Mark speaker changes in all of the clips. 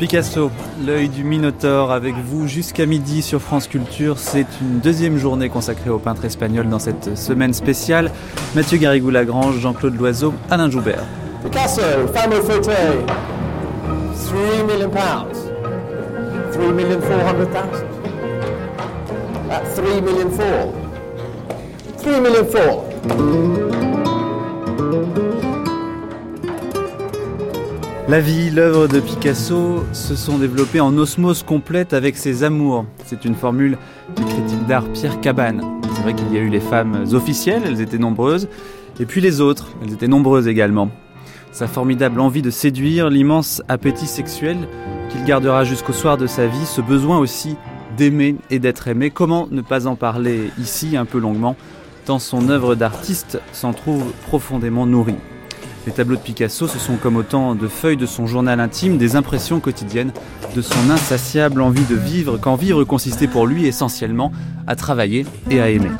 Speaker 1: Picasso, l'œil du Minotaure avec vous jusqu'à midi sur France Culture. C'est une deuxième journée consacrée au peintre espagnol dans cette semaine spéciale. Mathieu Garrigou-Lagrange, Jean-Claude Loiseau, Alain Joubert.
Speaker 2: Picasso, fameux fauteuil. 3 million pounds. 3 million 400,000. That's 3 million 4. 3 million 4.
Speaker 1: La vie, l'œuvre de Picasso se sont développées en osmose complète avec ses amours. C'est une formule du critique d'art Pierre Cabane. C'est vrai qu'il y a eu les femmes officielles, elles étaient nombreuses, et puis les autres, elles étaient nombreuses également. Sa formidable envie de séduire, l'immense appétit sexuel qu'il gardera jusqu'au soir de sa vie, ce besoin aussi d'aimer et d'être aimé. Comment ne pas en parler ici un peu longuement, tant son œuvre d'artiste s'en trouve profondément nourrie. Les tableaux de Picasso, ce sont comme autant de feuilles de son journal intime, des impressions quotidiennes de son insatiable envie de vivre, quand vivre consistait pour lui essentiellement à travailler et à aimer.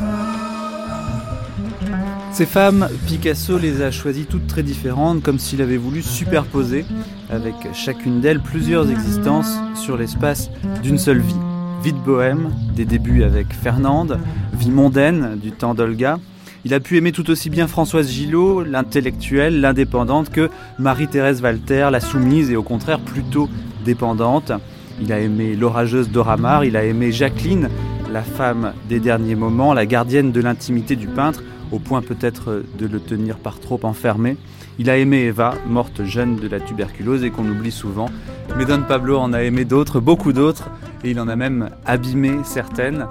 Speaker 1: Ces femmes, Picasso les a choisies toutes très différentes, comme s'il avait voulu superposer avec chacune d'elles plusieurs existences sur l'espace d'une seule vie. Vie de bohème, des débuts avec Fernande, vie mondaine du temps d'Olga, il a pu aimer tout aussi bien Françoise Gillot, l'intellectuelle, l'indépendante, que Marie-Thérèse Walter, la soumise et au contraire plutôt dépendante. Il a aimé l'orageuse Dora Maar, il a aimé Jacqueline, la femme des derniers moments, la gardienne de l'intimité du peintre, au point peut-être de le tenir par trop enfermé. Il a aimé Eva, morte jeune de la tuberculose et qu'on oublie souvent. Mais Don Pablo en a aimé d'autres, beaucoup d'autres, et il en a même abîmé certaines.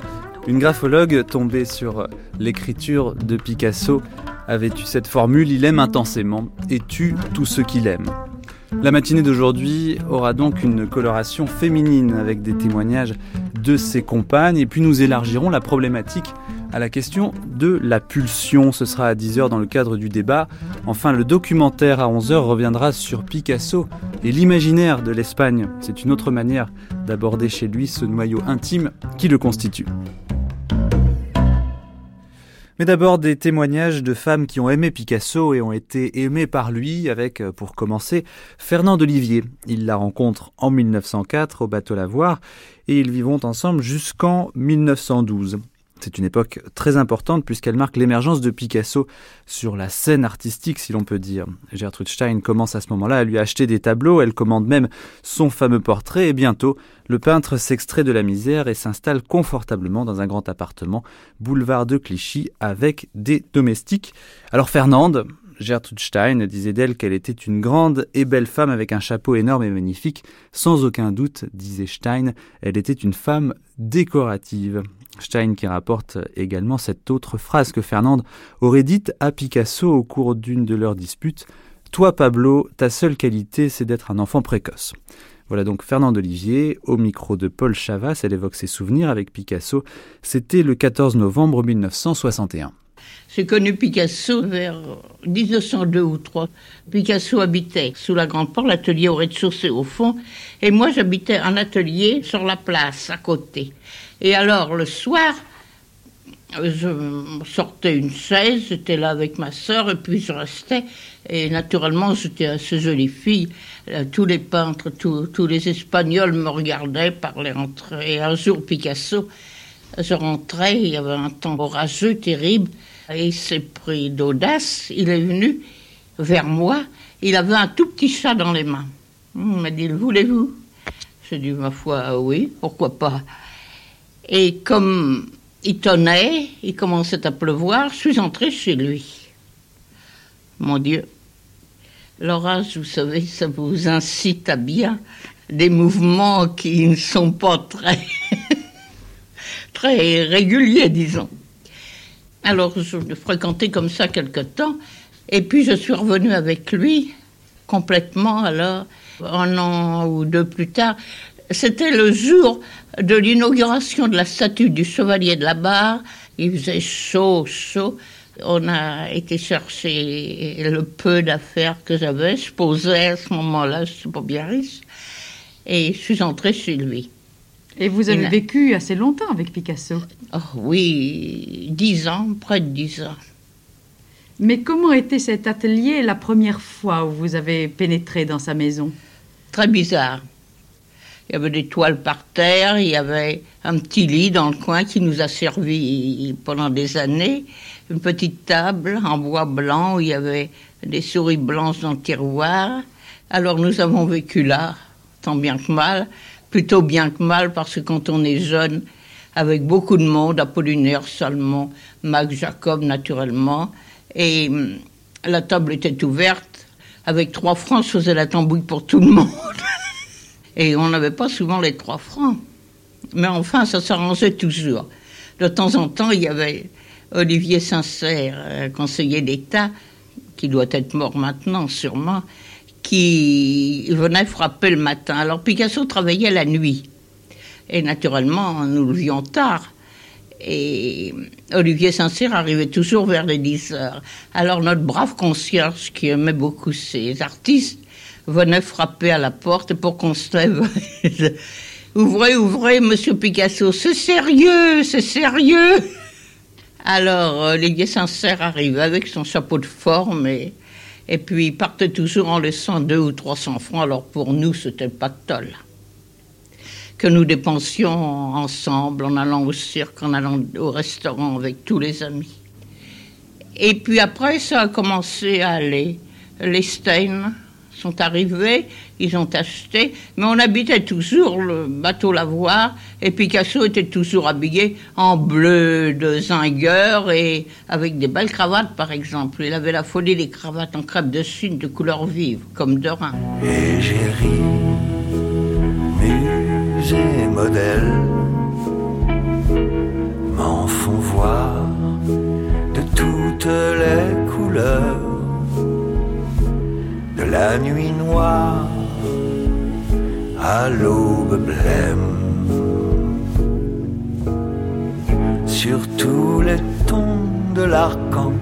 Speaker 1: Une graphologue tombée sur l'écriture de Picasso avait eu cette formule Il aime intensément et tue tout ce qu'il aime? La matinée d'aujourd'hui aura donc une coloration féminine avec des témoignages de ses compagnes et puis nous élargirons la problématique à la question de la pulsion. Ce sera à 10h dans le cadre du débat. Enfin, le documentaire à 11h reviendra sur Picasso et l'imaginaire de l'Espagne. C'est une autre manière d'aborder chez lui ce noyau intime qui le constitue. Mais d'abord des témoignages de femmes qui ont aimé Picasso et ont été aimées par lui avec, euh, pour commencer, Fernand Olivier. Il la rencontre en 1904 au bateau Lavoir et ils vivront ensemble jusqu'en 1912. C'est une époque très importante puisqu'elle marque l'émergence de Picasso sur la scène artistique, si l'on peut dire. Gertrude Stein commence à ce moment-là à lui acheter des tableaux, elle commande même son fameux portrait et bientôt, le peintre s'extrait de la misère et s'installe confortablement dans un grand appartement, boulevard de Clichy, avec des domestiques. Alors Fernande, Gertrude Stein disait d'elle qu'elle était une grande et belle femme avec un chapeau énorme et magnifique. Sans aucun doute, disait Stein, elle était une femme décorative. Stein qui rapporte également cette autre phrase que Fernande aurait dite à Picasso au cours d'une de leurs disputes. Toi, Pablo, ta seule qualité, c'est d'être un enfant précoce. Voilà donc Fernande Olivier, au micro de Paul Chavas, elle évoque ses souvenirs avec Picasso. C'était le 14 novembre 1961.
Speaker 3: J'ai connu Picasso vers 1902 ou 3. Picasso habitait sous la grande porte, l'atelier au rez-de-chaussée au fond, et moi j'habitais en atelier sur la place à côté. Et alors, le soir, je sortais une chaise, j'étais là avec ma sœur, et puis je restais. Et naturellement, j'étais assez jolie fille. Euh, tous les peintres, tous, les Espagnols me regardaient, parlaient entre Et un jour, Picasso, je rentrais, il y avait un temps orageux, terrible, et s'est pris d'audace. Il est venu vers moi. Il avait un tout petit chat dans les mains. Il m'a dit, le voulez-vous? J'ai dit, ma foi, oui, pourquoi pas et comme il tonnait, il commençait à pleuvoir, je suis entrée chez lui. Mon Dieu, l'orage, vous savez, ça vous incite à bien des mouvements qui ne sont pas très, très réguliers, disons. Alors, je le fréquentais comme ça quelque temps, et puis je suis revenue avec lui complètement, alors, un an ou deux plus tard. C'était le jour de l'inauguration de la statue du chevalier de la barre. Il faisait chaud, chaud. On a été chercher le peu d'affaires que j'avais. Je posais à ce moment-là, je suis pas bien riche. Et je suis entrée chez lui.
Speaker 4: Et vous avez vécu assez longtemps avec Picasso
Speaker 3: oh, Oui, dix ans, près de dix ans.
Speaker 4: Mais comment était cet atelier la première fois où vous avez pénétré dans sa maison?
Speaker 3: Très bizarre. Il y avait des toiles par terre, il y avait un petit lit dans le coin qui nous a servi pendant des années, une petite table en bois blanc où il y avait des souris blanches dans le tiroir. Alors nous avons vécu là, tant bien que mal, plutôt bien que mal parce que quand on est jeune, avec beaucoup de monde, Apollinaire, Salmon, Mac Jacob naturellement, et hum, la table était ouverte, avec trois francs, je faisais la tambouille pour tout le monde. Et on n'avait pas souvent les trois francs. Mais enfin, ça s'arrangeait toujours. De temps en temps, il y avait Olivier Sincère, euh, conseiller d'État, qui doit être mort maintenant sûrement, qui venait frapper le matin. Alors Picasso travaillait la nuit. Et naturellement, nous le vions tard. Et Olivier Sincère arrivait toujours vers les 10 heures. Alors notre brave concierge, qui aimait beaucoup ces artistes, venait frapper à la porte pour qu'on se ouvrez, ouvrez, monsieur Picasso, c'est sérieux, c'est sérieux. Alors, Olivier Sincère arrivait avec son chapeau de forme et, et puis il partait toujours en laissant deux ou trois cents francs. Alors pour nous, c'était pas de tolle que nous dépensions ensemble en allant au cirque, en allant au restaurant avec tous les amis. Et puis après, ça a commencé à aller. Les Stein sont arrivés, ils ont acheté, mais on habitait toujours le bateau Lavoir, et Picasso était toujours habillé en bleu de zingueur et avec des belles cravates, par exemple. Il avait la folie des cravates en crêpe de Chine de couleur vive, comme de Rhin.
Speaker 5: Et j'ai ri et modèles m'en font voir de toutes les couleurs de la nuit noire à l'aube blême sur tous les tons de l'arc-en-ciel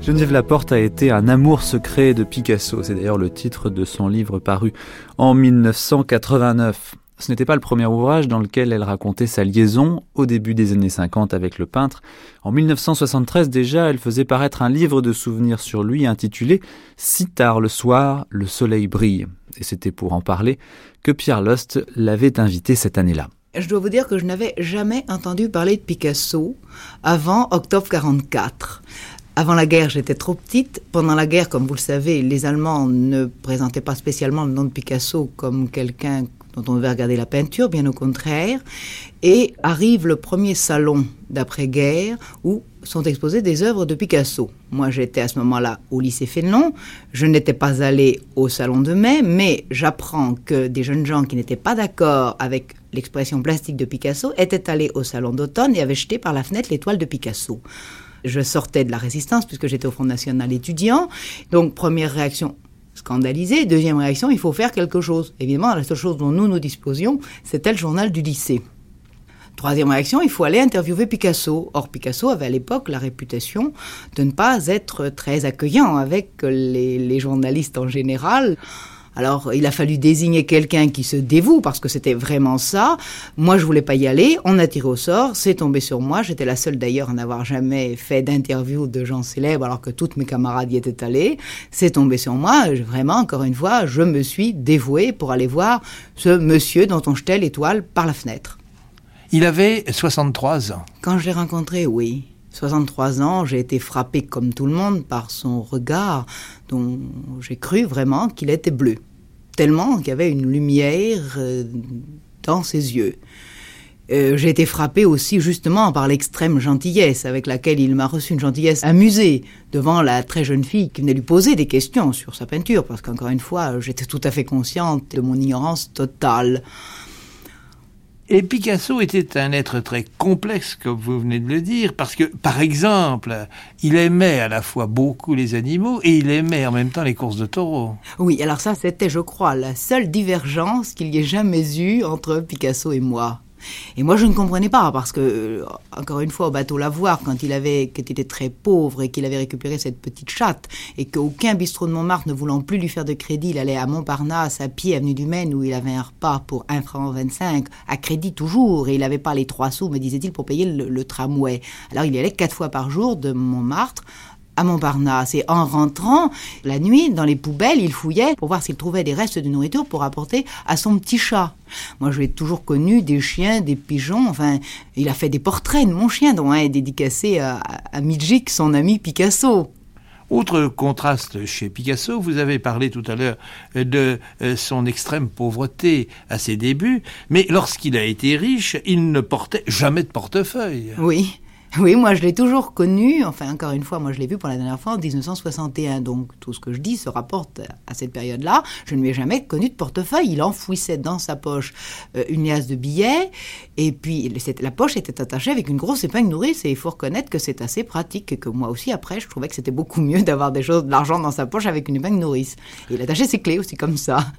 Speaker 1: Geneviève Laporte a été un amour secret de Picasso. C'est d'ailleurs le titre de son livre paru en 1989. Ce n'était pas le premier ouvrage dans lequel elle racontait sa liaison au début des années 50 avec le peintre. En 1973 déjà, elle faisait paraître un livre de souvenirs sur lui intitulé Si tard le soir, le soleil brille. Et c'était pour en parler que Pierre Lost l'avait invité cette année-là.
Speaker 6: Je dois vous dire que je n'avais jamais entendu parler de Picasso avant octobre 44. Avant la guerre, j'étais trop petite. Pendant la guerre, comme vous le savez, les Allemands ne présentaient pas spécialement le nom de Picasso comme quelqu'un dont on devait regarder la peinture, bien au contraire. Et arrive le premier salon d'après-guerre où sont exposées des œuvres de Picasso. Moi, j'étais à ce moment-là au lycée Fénelon. Je n'étais pas allée au salon de mai, mais j'apprends que des jeunes gens qui n'étaient pas d'accord avec l'expression plastique de Picasso étaient allés au salon d'automne et avaient jeté par la fenêtre l'étoile de Picasso. Je sortais de la résistance puisque j'étais au Front National étudiant. Donc, première réaction, scandalisée. Deuxième réaction, il faut faire quelque chose. Évidemment, la seule chose dont nous nous disposions, c'était le journal du lycée. Troisième réaction, il faut aller interviewer Picasso. Or, Picasso avait à l'époque la réputation de ne pas être très accueillant avec les, les journalistes en général. Alors, il a fallu désigner quelqu'un qui se dévoue parce que c'était vraiment ça. Moi, je voulais pas y aller. On a tiré au sort. C'est tombé sur moi. J'étais la seule d'ailleurs à n'avoir jamais fait d'interview de gens célèbres alors que toutes mes camarades y étaient allés. C'est tombé sur moi. Vraiment, encore une fois, je me suis dévouée pour aller voir ce monsieur dont on jetait l'étoile par la fenêtre.
Speaker 7: Il avait 63 ans.
Speaker 6: Quand je l'ai rencontré, oui. 63 ans, j'ai été frappée comme tout le monde par son regard dont j'ai cru vraiment qu'il était bleu tellement qu'il y avait une lumière euh, dans ses yeux. Euh, j'ai été frappée aussi justement par l'extrême gentillesse avec laquelle il m'a reçu, une gentillesse amusée devant la très jeune fille qui venait lui poser des questions sur sa peinture, parce qu'encore une fois, j'étais tout à fait consciente de mon ignorance totale.
Speaker 7: Et Picasso était un être très complexe, comme vous venez de le dire, parce que, par exemple, il aimait à la fois beaucoup les animaux et il aimait en même temps les courses de taureaux.
Speaker 6: Oui, alors ça, c'était, je crois, la seule divergence qu'il y ait jamais eu entre Picasso et moi. Et moi, je ne comprenais pas parce que, euh, encore une fois, au bateau Lavoir, quand il avait, qu'il était très pauvre et qu'il avait récupéré cette petite chatte et qu'aucun bistrot de Montmartre ne voulant plus lui faire de crédit, il allait à Montparnasse, à pied, avenue du Maine, où il avait un repas pour 1 franc 25, à crédit toujours, et il n'avait pas les trois sous, me disait-il, pour payer le, le tramway. Alors, il y allait quatre fois par jour de Montmartre à Montparnasse. Et en rentrant, la nuit, dans les poubelles, il fouillait pour voir s'il trouvait des restes de nourriture pour apporter à son petit chat. Moi, je l'ai toujours connu des chiens, des pigeons. Enfin, il a fait des portraits de mon chien, dont un est dédicacé à, à Midjik, son ami Picasso.
Speaker 7: Autre contraste chez Picasso, vous avez parlé tout à l'heure de euh, son extrême pauvreté à ses débuts, mais lorsqu'il a été riche, il ne portait jamais de portefeuille.
Speaker 6: Oui. Oui, moi je l'ai toujours connu, enfin encore une fois, moi je l'ai vu pour la dernière fois en 1961, donc tout ce que je dis se rapporte à cette période-là. Je ne lui ai jamais connu de portefeuille, il enfouissait dans sa poche euh, une liasse de billets, et puis la poche était attachée avec une grosse épingle nourrice, et il faut reconnaître que c'est assez pratique, et que moi aussi après je trouvais que c'était beaucoup mieux d'avoir des choses, de l'argent dans sa poche avec une épingle nourrice. Et il attachait ses clés aussi comme ça.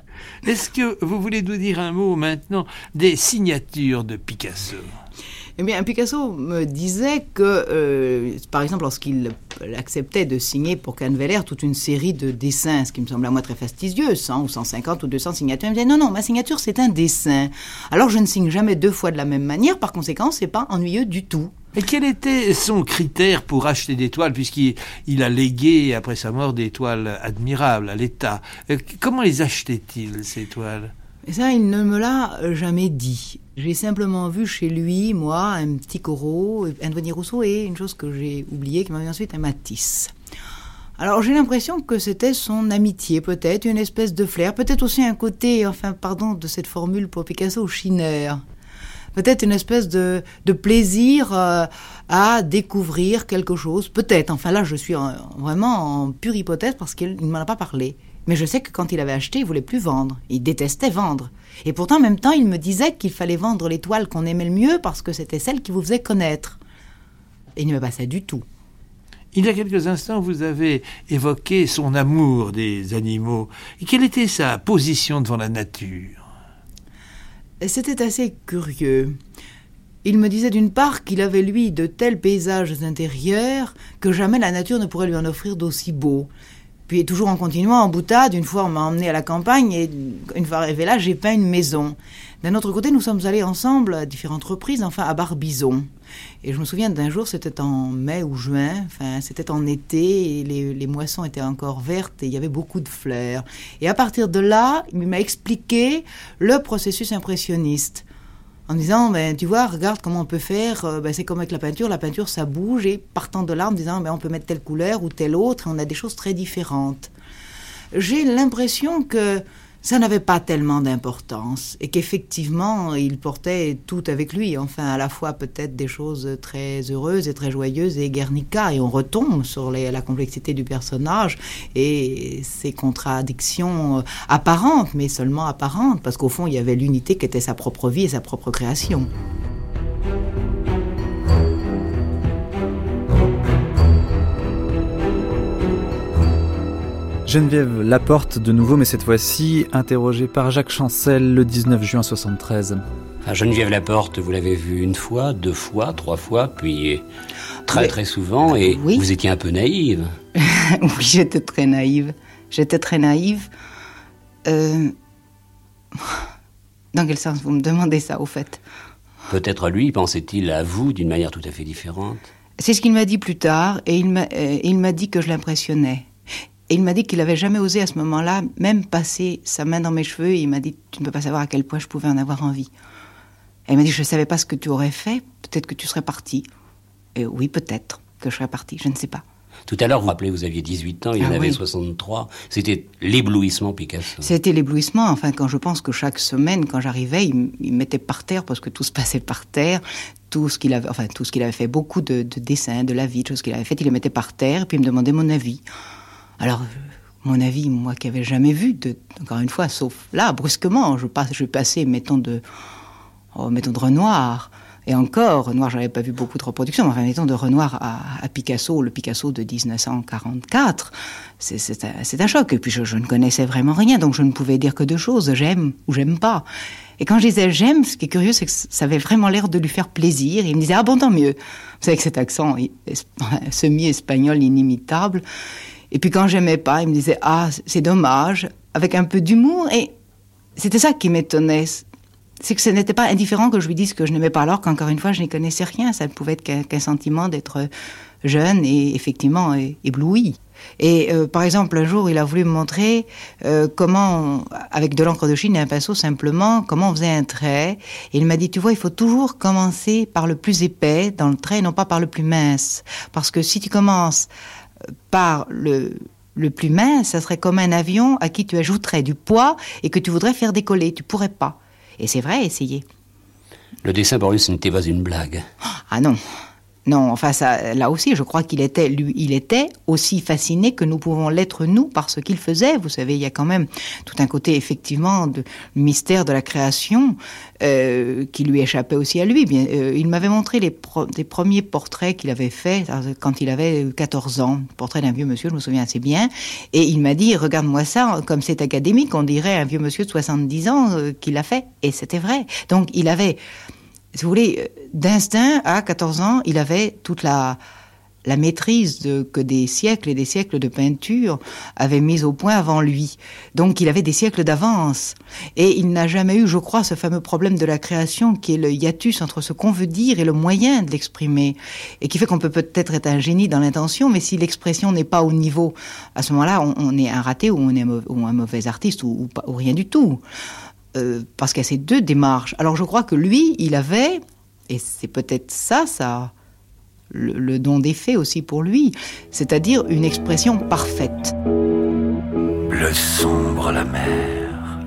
Speaker 7: Est-ce que vous voulez nous dire un mot maintenant des signatures de Picasso?
Speaker 6: Eh bien, Picasso me disait que, euh, par exemple, lorsqu'il acceptait de signer pour Canveller toute une série de dessins, ce qui me semble à moi très fastidieux, 100 ou 150 ou 200 signatures, il me disait non, non, ma signature c'est un dessin. Alors je ne signe jamais deux fois de la même manière, par conséquent, c'est pas ennuyeux du tout.
Speaker 7: Et quel était son critère pour acheter des toiles, puisqu'il a légué, après sa mort, des toiles admirables à l'État? Euh, Comment les achetait-il, ces toiles?
Speaker 6: Et ça, il ne me l'a jamais dit. J'ai simplement vu chez lui, moi, un petit Corot, un Denis Rousseau et une chose que j'ai oubliée, qui m'a vu ensuite un Matisse. Alors j'ai l'impression que c'était son amitié, peut-être, une espèce de flair, peut-être aussi un côté, enfin, pardon de cette formule pour Picasso, chineur. Peut-être une espèce de, de plaisir euh, à découvrir quelque chose, peut-être. Enfin là, je suis vraiment en pure hypothèse parce qu'il ne m'en a pas parlé. Mais je sais que quand il avait acheté, il voulait plus vendre. Il détestait vendre. Et pourtant, en même temps, il me disait qu'il fallait vendre les toiles qu'on aimait le mieux parce que c'était celles qui vous faisaient connaître. Et il ne me passait du tout.
Speaker 7: Il y a quelques instants, vous avez évoqué son amour des animaux. Et quelle était sa position devant la nature?
Speaker 6: C'était assez curieux. Il me disait d'une part qu'il avait, lui, de tels paysages intérieurs que jamais la nature ne pourrait lui en offrir d'aussi beaux. Puis toujours en continuant en boutade, une fois on m'a emmené à la campagne et une fois arrivé là, j'ai peint une maison. D'un autre côté, nous sommes allés ensemble à différentes reprises, enfin à Barbizon. Et je me souviens d'un jour, c'était en mai ou juin, enfin c'était en été, et les, les, moissons étaient encore vertes et il y avait beaucoup de fleurs. Et à partir de là, il m'a expliqué le processus impressionniste en disant, ben, tu vois, regarde comment on peut faire, euh, ben, c'est comme avec la peinture, la peinture ça bouge, et partant de là, en disant, ben, on peut mettre telle couleur ou telle autre, on a des choses très différentes. J'ai l'impression que ça n'avait pas tellement d'importance et qu'effectivement il portait tout avec lui, enfin à la fois peut-être des choses très heureuses et très joyeuses et Guernica et on retombe sur la complexité du personnage et ses contradictions apparentes mais seulement apparentes parce qu'au fond il y avait l'unité qui était sa propre vie et sa propre création.
Speaker 1: Geneviève Laporte de nouveau, mais cette fois-ci interrogée par Jacques Chancel le 19 juin 73.
Speaker 8: Ah, Geneviève Laporte, vous l'avez vue une fois, deux fois, trois fois, puis très très souvent, et vous étiez un peu naïve.
Speaker 6: oui, j'étais très naïve. J'étais très naïve. Euh... Dans quel sens vous me demandez ça, au fait?
Speaker 8: Peut-être lui pensait-il à vous d'une manière tout à fait différente.
Speaker 6: C'est ce qu'il m'a dit plus tard, et il m'a euh, dit que je l'impressionnais. Et il m'a dit qu'il n'avait jamais osé à ce moment-là même passer sa main dans mes cheveux. Et il m'a dit Tu ne peux pas savoir à quel point je pouvais en avoir envie. Et il m'a dit Je ne savais pas ce que tu aurais fait. Peut-être que tu serais parti. Et oui, peut-être que je serais parti. Je ne sais pas.
Speaker 8: Tout à l'heure, vous rappelez, vous aviez 18 ans, il en ah avait 63. C'était l'éblouissement Picasso.
Speaker 6: C'était l'éblouissement. Enfin, quand je pense que chaque semaine, quand j'arrivais, il, me mettait par terre parce que tout se passait par terre. Tout ce qu'il avait, enfin, tout ce qu'il avait fait, beaucoup de, de dessins, de la vie, de choses qu'il avait fait, il les mettait par terre, et puis il me demandait mon avis. Alors, mon avis, moi qui n'avais jamais vu, encore une fois, sauf là, brusquement, je, passais, mettons, de, oh, mettons de Renoir. Et encore, Renoir, j'avais pas vu beaucoup de reproductions, mais enfin, mettons de Renoir à, Picasso, le Picasso de 1944, c'est un, choc. Et puis, je, ne connaissais vraiment rien, donc je ne pouvais dire que deux choses, j'aime ou j'aime pas. Et quand je disais j'aime, ce qui est curieux, c'est que ça avait vraiment l'air de lui faire plaisir. il me disait ah bon tant mieux. Vous savez cet accent semi-espagnol inimitable. Et puis quand j'aimais pas, il me disait ah c'est dommage, avec un peu d'humour. Et c'était ça qui m'étonnait. C'est que ce n'était pas indifférent que je lui dise que je n'aimais pas alors qu'encore une fois je n'y connaissais rien. Ça ne pouvait être qu'un sentiment d'être jeune et effectivement ébloui. Et euh, par exemple, un jour, il a voulu me montrer euh, comment, avec de l'encre de Chine et un pinceau simplement, comment on faisait un trait. Et il m'a dit, tu vois, il faut toujours commencer par le plus épais dans le trait, non pas par le plus mince. Parce que si tu commences par le, le plus mince, ça serait comme un avion à qui tu ajouterais du poids et que tu voudrais faire décoller. Tu pourrais pas. Et c'est vrai, essayez.
Speaker 8: Le dessin ce n'était pas une blague.
Speaker 6: Ah non. Non, enfin ça, là aussi, je crois qu'il était, lui, il était aussi fasciné que nous pouvons l'être nous par ce qu'il faisait. Vous savez, il y a quand même tout un côté effectivement de mystère de la création euh, qui lui échappait aussi à lui. Bien, euh, il m'avait montré les, premiers portraits qu'il avait faits euh, quand il avait 14 ans, portrait d'un vieux monsieur, je me souviens assez bien, et il m'a dit regarde-moi ça, comme c'est académique, on dirait un vieux monsieur de 70 ans qui l'a fait, et c'était vrai. Donc il avait si vous voulez, d'instinct, à 14 ans, il avait toute la, la maîtrise que des siècles et des siècles de peinture avaient mis au point avant lui. Donc il avait des siècles d'avance. Et il n'a jamais eu, je crois, ce fameux problème de la création qui est le hiatus entre ce qu'on veut dire et le moyen de l'exprimer. Et qui fait qu'on peut peut-être être un génie dans l'intention, mais si l'expression n'est pas au niveau, à ce moment-là, on, est un raté ou on est un mauvais artiste ou, ou rien du tout. Euh, parce qu'il y a ces deux démarches. Alors je crois que lui, il avait, et c'est peut-être ça, ça, le, don des faits aussi pour lui, c'est-à-dire une expression parfaite.
Speaker 5: Bleu sombre la mer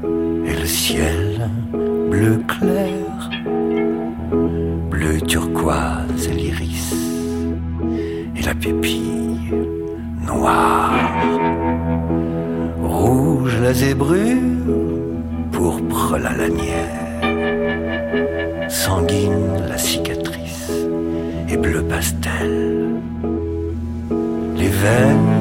Speaker 5: et le ciel bleu clair, bleu turquoise l'iris et la pépille noire, rouge la zébrure pourpre la lanière, sanguine la cicatrice et bleu pastel. Les veines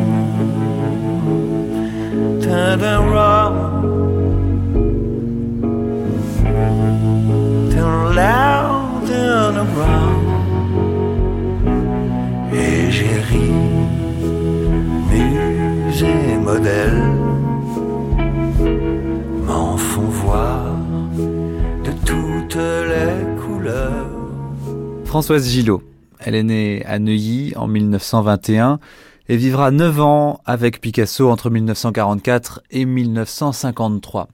Speaker 1: Françoise Gillot, elle est née à Neuilly en 1921 et vivra 9 ans avec Picasso entre 1944 et 1953.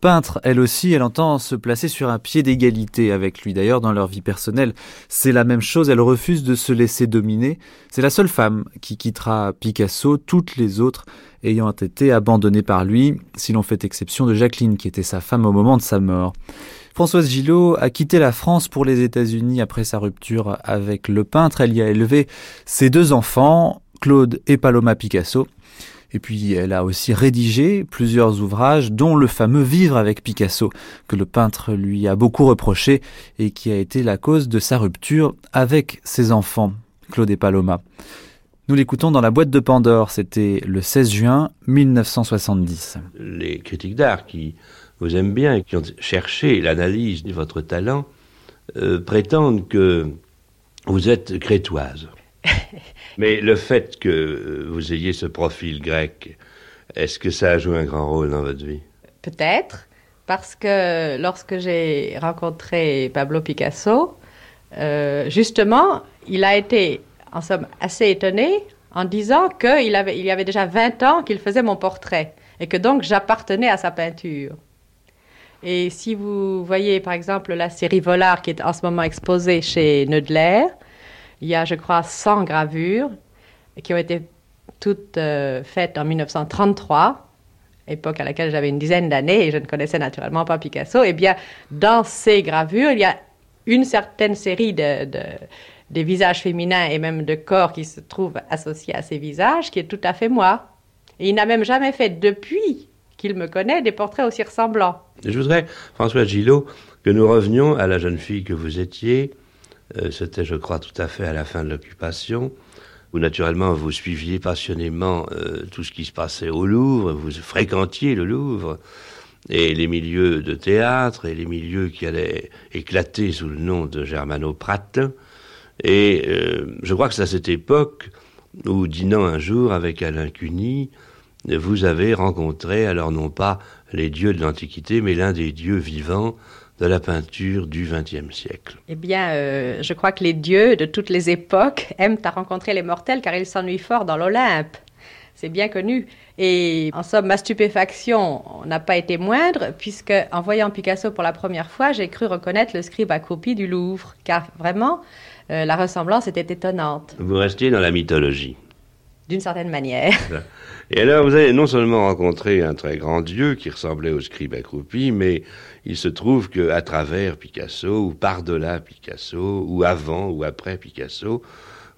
Speaker 1: Peintre, elle aussi, elle entend se placer sur un pied d'égalité avec lui. D'ailleurs, dans leur vie personnelle, c'est la même chose, elle refuse de se laisser dominer. C'est la seule femme qui quittera Picasso, toutes les autres ayant été abandonnées par lui, si l'on fait exception de Jacqueline, qui était sa femme au moment de sa mort. Françoise Gillot a quitté la France pour les États-Unis après sa rupture avec le peintre. Elle y a élevé ses deux enfants, Claude et Paloma Picasso. Et puis elle a aussi rédigé plusieurs ouvrages, dont le fameux Vivre avec Picasso, que le peintre lui a beaucoup reproché et qui a été la cause de sa rupture avec ses enfants, Claude et Paloma. Nous l'écoutons dans la boîte de Pandore, c'était le 16 juin 1970.
Speaker 9: Les critiques d'art qui vous aiment bien et qui ont cherché l'analyse de votre talent euh, prétendent que vous êtes crétoise. Mais le fait que vous ayez ce profil grec, est-ce que ça a joué un grand rôle dans votre vie?
Speaker 10: Peut-être, parce que lorsque j'ai rencontré Pablo Picasso, euh, justement, il a été, en somme, assez étonné en disant qu'il avait, il y avait déjà 20 ans qu'il faisait mon portrait et que donc j'appartenais à sa peinture. Et si vous voyez par exemple la série Volard qui est en ce moment exposée chez Neudler, il y a, je crois, 100 gravures qui ont été toutes euh, faites en 1933, époque à laquelle j'avais une dizaine d'années et je ne connaissais naturellement pas Picasso. Eh bien, dans ces gravures, il y a une certaine série de, des visages féminins et même de corps qui se trouvent associés à ces visages, qui est tout à fait moi. Et il n'a même jamais fait, depuis qu'il me connaît, des portraits aussi ressemblants.
Speaker 9: Je voudrais, François Gillot, que nous revenions à la jeune fille que vous étiez, euh, c'était, je crois, tout à fait à la fin de l'occupation, où naturellement vous suiviez passionnément euh, tout ce qui se passait au Louvre, vous fréquentiez le Louvre, et les milieux de théâtre et les milieux qui allaient éclater sous le nom de Germano Pratin. Et euh, je crois que c'est à cette époque où, dînant un jour avec Alain Cuny, vous avez rencontré, alors non pas les dieux de l'Antiquité, mais l'un des dieux vivants de la peinture du XXe siècle
Speaker 10: Eh bien, euh, je crois que les dieux de toutes les époques aiment à rencontrer les mortels car ils s'ennuient fort dans l'Olympe. C'est bien connu. Et en somme, ma stupéfaction n'a pas été moindre, puisque en voyant Picasso pour la première fois, j'ai cru reconnaître le scribe accroupi du Louvre, car vraiment, euh, la ressemblance était étonnante.
Speaker 9: Vous restiez dans la mythologie.
Speaker 10: D'une certaine manière.
Speaker 9: Et alors, vous avez non seulement rencontré un très grand dieu qui ressemblait au scribe accroupi, mais il se trouve que à travers Picasso, ou par-delà Picasso, ou avant ou après Picasso,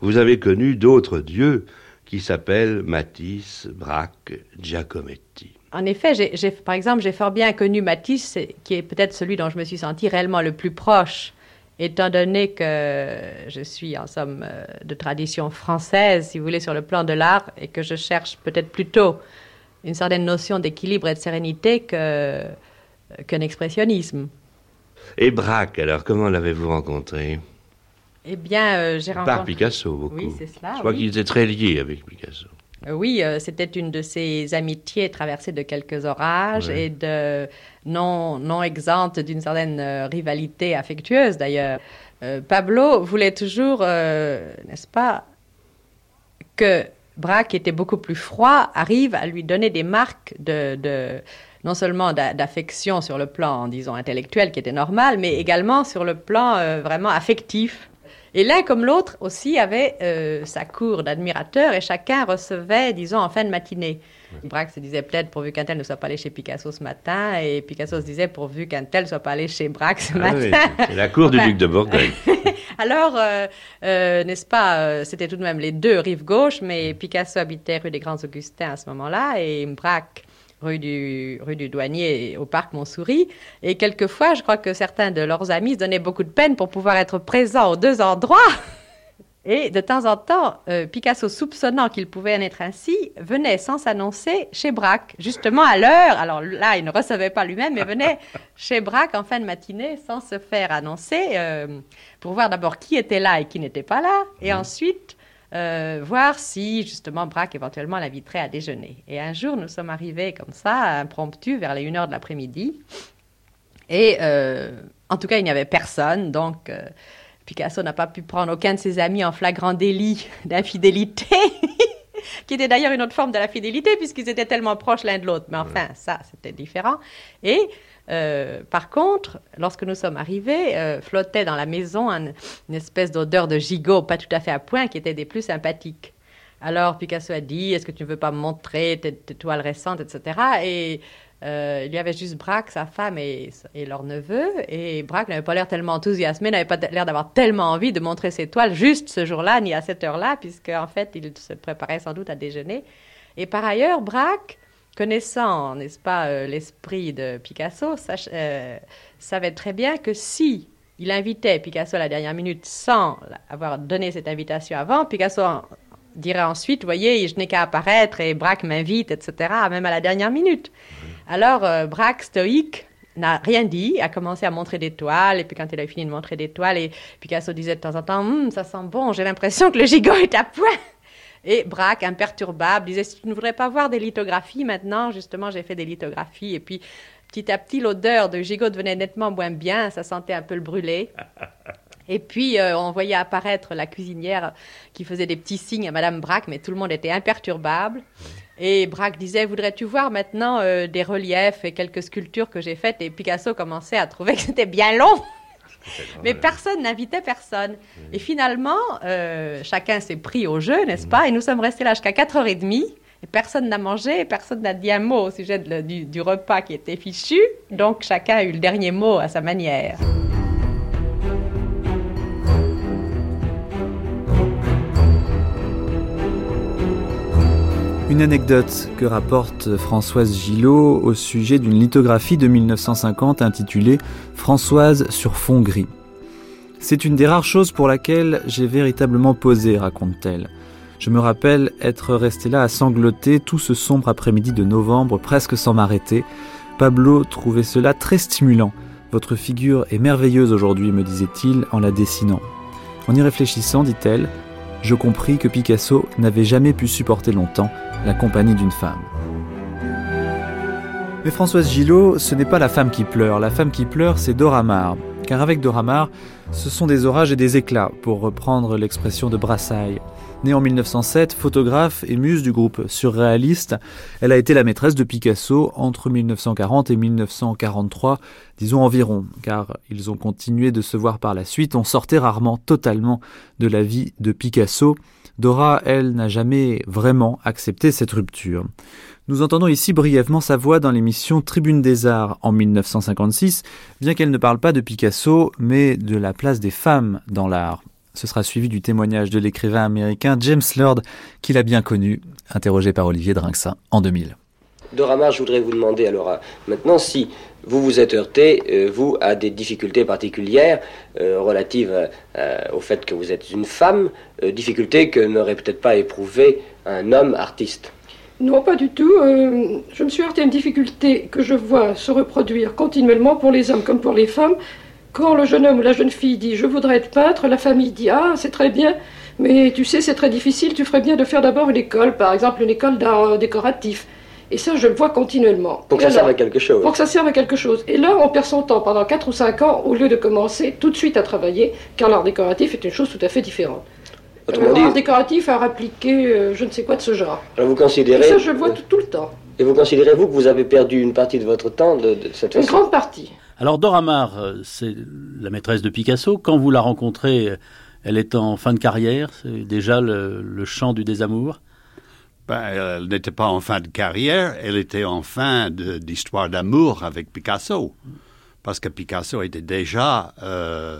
Speaker 9: vous avez connu d'autres dieux qui s'appellent Matisse, Braque, Giacometti.
Speaker 10: En effet, j'ai, par exemple, j'ai fort bien connu Matisse, qui est peut-être celui dont je me suis senti réellement le plus proche, étant donné que je suis en somme euh, de tradition française, si vous voulez, sur le plan de l'art, et que je cherche peut-être plutôt une certaine notion d'équilibre et de sérénité que, qu'un expressionnisme.
Speaker 9: Et Braque, alors, comment l'avez-vous rencontré?
Speaker 10: Eh bien, euh, j'ai rencontré...
Speaker 9: Par Picasso, beaucoup.
Speaker 10: Oui, c'est cela.
Speaker 9: Je crois qu'il était très lié avec Picasso.
Speaker 10: Euh, oui, euh, c'était une de ces amitiés traversées de quelques orages et de non, non exemptes d'une certaine rivalité affectueuse d'ailleurs. Pablo voulait toujours, n'est-ce pas, que Braque, qui était beaucoup plus froid, arrive à lui donner des marques de, de non seulement d'affection sur le plan, disons, intellectuel, qui était normal, mais également sur le plan euh, vraiment affectif. Et l'un comme l'autre aussi avait euh, sa cour d'admirateurs et chacun recevait, disons, en fin de matinée. Braque se disait peut-être pourvu qu'un tel ne soit pas allé chez Picasso ce matin, et Picasso se disait pourvu qu'un tel ne soit pas allé chez Braque ce ah matin.
Speaker 9: c'est la cour du duc de Bourgogne.
Speaker 10: Alors, euh, n'est-ce pas, c'était tout de même les deux rives gauches, mais Picasso habitait rue des Grands Augustins à ce moment-là, et Braque rue du, rue du Douanier au parc Montsouris. Et quelquefois, je crois que certains de leurs amis se donnaient beaucoup de peine pour pouvoir être présents aux deux endroits. Et de temps en temps, euh, Picasso, soupçonnant qu'il pouvait en être ainsi, venait sans s'annoncer chez Braque, justement à l'heure. Alors là, il ne recevait pas lui-même, mais venait chez Braque en fin de matinée sans se faire annoncer, euh, pour voir d'abord qui était là et qui n'était pas là, et ensuite euh, voir si justement Braque éventuellement l'inviterait à déjeuner. Et un jour, nous sommes arrivés comme ça, impromptu, vers les 1h de l'après-midi. Et euh, en tout cas, il n'y avait personne, donc euh, Picasso n'a pas pu prendre aucun de ses amis en flagrant délit d'infidélité. qui était d'ailleurs une autre forme de la fidélité, puisqu'ils étaient tellement proches l'un de l'autre. Mais enfin, ça, c'était différent. Et euh, par contre, lorsque nous sommes arrivés, euh, flottait dans la maison une espèce d'odeur de gigot pas tout à fait à point qui était des plus sympathiques. Alors Picasso a dit Est-ce que tu ne veux pas me montrer tes, toiles récentes, etc. Et euh, il y avait juste Braque, sa femme et, leur neveu. Et Braque n'avait pas l'air tellement enthousiasmé, n'avait pas l'air d'avoir tellement envie de montrer ses toiles juste ce jour-là, ni à cette heure-là, puisque en fait, il se préparait sans doute à déjeuner. Et par ailleurs, Braque connaissant, n'est-ce pas, euh, l'esprit de Picasso, euh, savait très bien que si il invitait Picasso à la dernière minute sans avoir donné cette invitation avant, Picasso dirait ensuite, voyez, je n'ai qu'à apparaître et Braque m'invite, etc., même à la dernière minute. Alors, euh, Braque, stoïque, n'a rien dit, a commencé à montrer des toiles, et puis quand il a fini de montrer des toiles, et Picasso disait de temps en temps, hum, ça sent bon, j'ai l'impression que le gigot est à point. Et Braque, imperturbable, disait Si tu ne voudrais pas voir des lithographies maintenant, justement, j'ai fait des lithographies. Et puis, petit à petit, l'odeur de gigot devenait nettement moins bien, ça sentait un peu le brûlé. Et puis, euh, on voyait apparaître la cuisinière qui faisait des petits signes à Madame Braque, mais tout le monde était imperturbable. Et Braque disait Voudrais-tu voir maintenant euh, des reliefs et quelques sculptures que j'ai faites? Et Picasso commençait à trouver que c'était bien long. Mais personne n'invitait personne. Et finalement, euh, chacun s'est pris au jeu, n'est-ce pas? Et nous sommes restés là jusqu'à 4h30. Et personne n'a mangé, personne n'a dit un mot au sujet du, du repas qui était fichu. Donc chacun a eu le dernier mot à sa manière.
Speaker 1: Une anecdote que rapporte Françoise Gillot au sujet d'une lithographie de 1950 intitulée Françoise sur fond gris. C'est une des rares choses pour laquelle j'ai véritablement posé, raconte-t-elle. Je me rappelle être resté là à sangloter tout ce sombre après-midi de novembre presque sans m'arrêter, Pablo trouvait cela très stimulant. Votre figure est merveilleuse aujourd'hui, me disait-il en la dessinant. En y réfléchissant, dit-elle, je compris que Picasso n'avait jamais pu supporter longtemps la compagnie d'une femme. Mais Françoise Gillot, ce n'est pas la femme qui pleure. La femme qui pleure, c'est Dora Maar. Car avec Dora Maar, ce sont des orages et des éclats, pour reprendre l'expression de Brassailles. Née en 1907, photographe et muse du groupe surréaliste, elle a été la maîtresse de Picasso entre 1940 et 1943, disons environ, car ils ont continué de se voir par la suite, on sortait rarement totalement de la vie de Picasso. Dora, elle, n'a jamais vraiment accepté cette rupture. Nous entendons ici brièvement sa voix dans l'émission Tribune des Arts en 1956, bien qu'elle ne parle pas de Picasso, mais de la place des femmes dans l'art. Ce sera suivi du témoignage de l'écrivain américain James Lord, qu'il a bien connu, interrogé par Olivier Drinxin en 2000.
Speaker 11: Dorama, je voudrais vous demander alors euh, maintenant si vous vous êtes heurté, euh, vous, à des difficultés particulières euh, relatives au fait que vous êtes une femme, difficultés que n'aurait peut-être pas éprouvé un homme artiste.
Speaker 12: Non, pas du tout. je me suis heurté à une difficulté que je vois se reproduire continuellement pour les hommes comme pour les femmes, quand le jeune homme ou la jeune fille dit je voudrais être peintre, la famille dit ah c'est très bien, mais tu sais c'est très difficile, tu ferais bien de faire d'abord une école, par exemple une école d'art euh, décoratif. Et ça, je le vois continuellement.
Speaker 11: Pour que ça serve à quelque chose.
Speaker 12: Pour que ça serve à quelque chose. Et là, on perd son temps pendant 4 ou 5 ans au lieu de commencer tout de suite à travailler, car l'art décoratif est une chose tout à fait différente. Autrement dit... L'art décoratif, à appliqué euh, je ne sais quoi de ce genre.
Speaker 11: Alors vous considérez...
Speaker 12: Et ça, je le vois tout, le temps.
Speaker 11: Et vous considérez-vous que vous avez perdu une partie de votre temps de, cette façon
Speaker 12: Une grande partie.
Speaker 13: Alors Dora Maar, euh, c'est la maîtresse de Picasso. Quand vous la rencontrez, euh, elle est en fin de carrière, c'est déjà le, chant du désamour?
Speaker 14: Ben, elle n'était pas en fin de carrière, elle était en fin d'histoire d'amour avec Picasso. Parce que Picasso était déjà euh,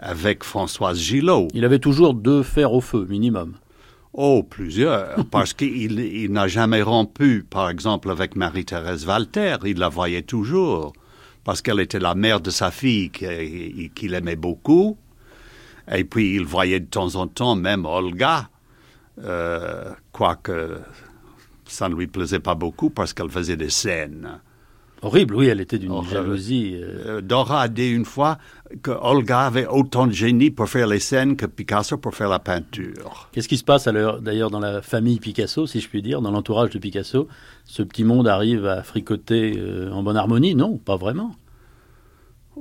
Speaker 14: avec Françoise Gillot.
Speaker 13: Il avait toujours deux fers au feu, minimum.
Speaker 14: Oh, plusieurs, parce qu'il n'a jamais rompu, par exemple, avec Marie-Thérèse Walter, il la voyait toujours parce qu'elle était la mère de sa fille qu'il aimait beaucoup. Et puis il voyait de temps en temps même Olga, euh, quoique ça ne lui plaisait pas beaucoup parce qu'elle faisait des scènes.
Speaker 13: Horrible, oui, elle était d'une jalousie.
Speaker 14: Euh. Euh, Dora a dit une fois que Olga avait autant de génie pour faire les scènes que Picasso pour faire la peinture.
Speaker 13: Qu'est-ce qui se passe d'ailleurs dans la famille Picasso, si je puis dire, dans l'entourage de Picasso? Ce petit monde arrive à fricoter euh, en bonne harmonie? Non, pas vraiment.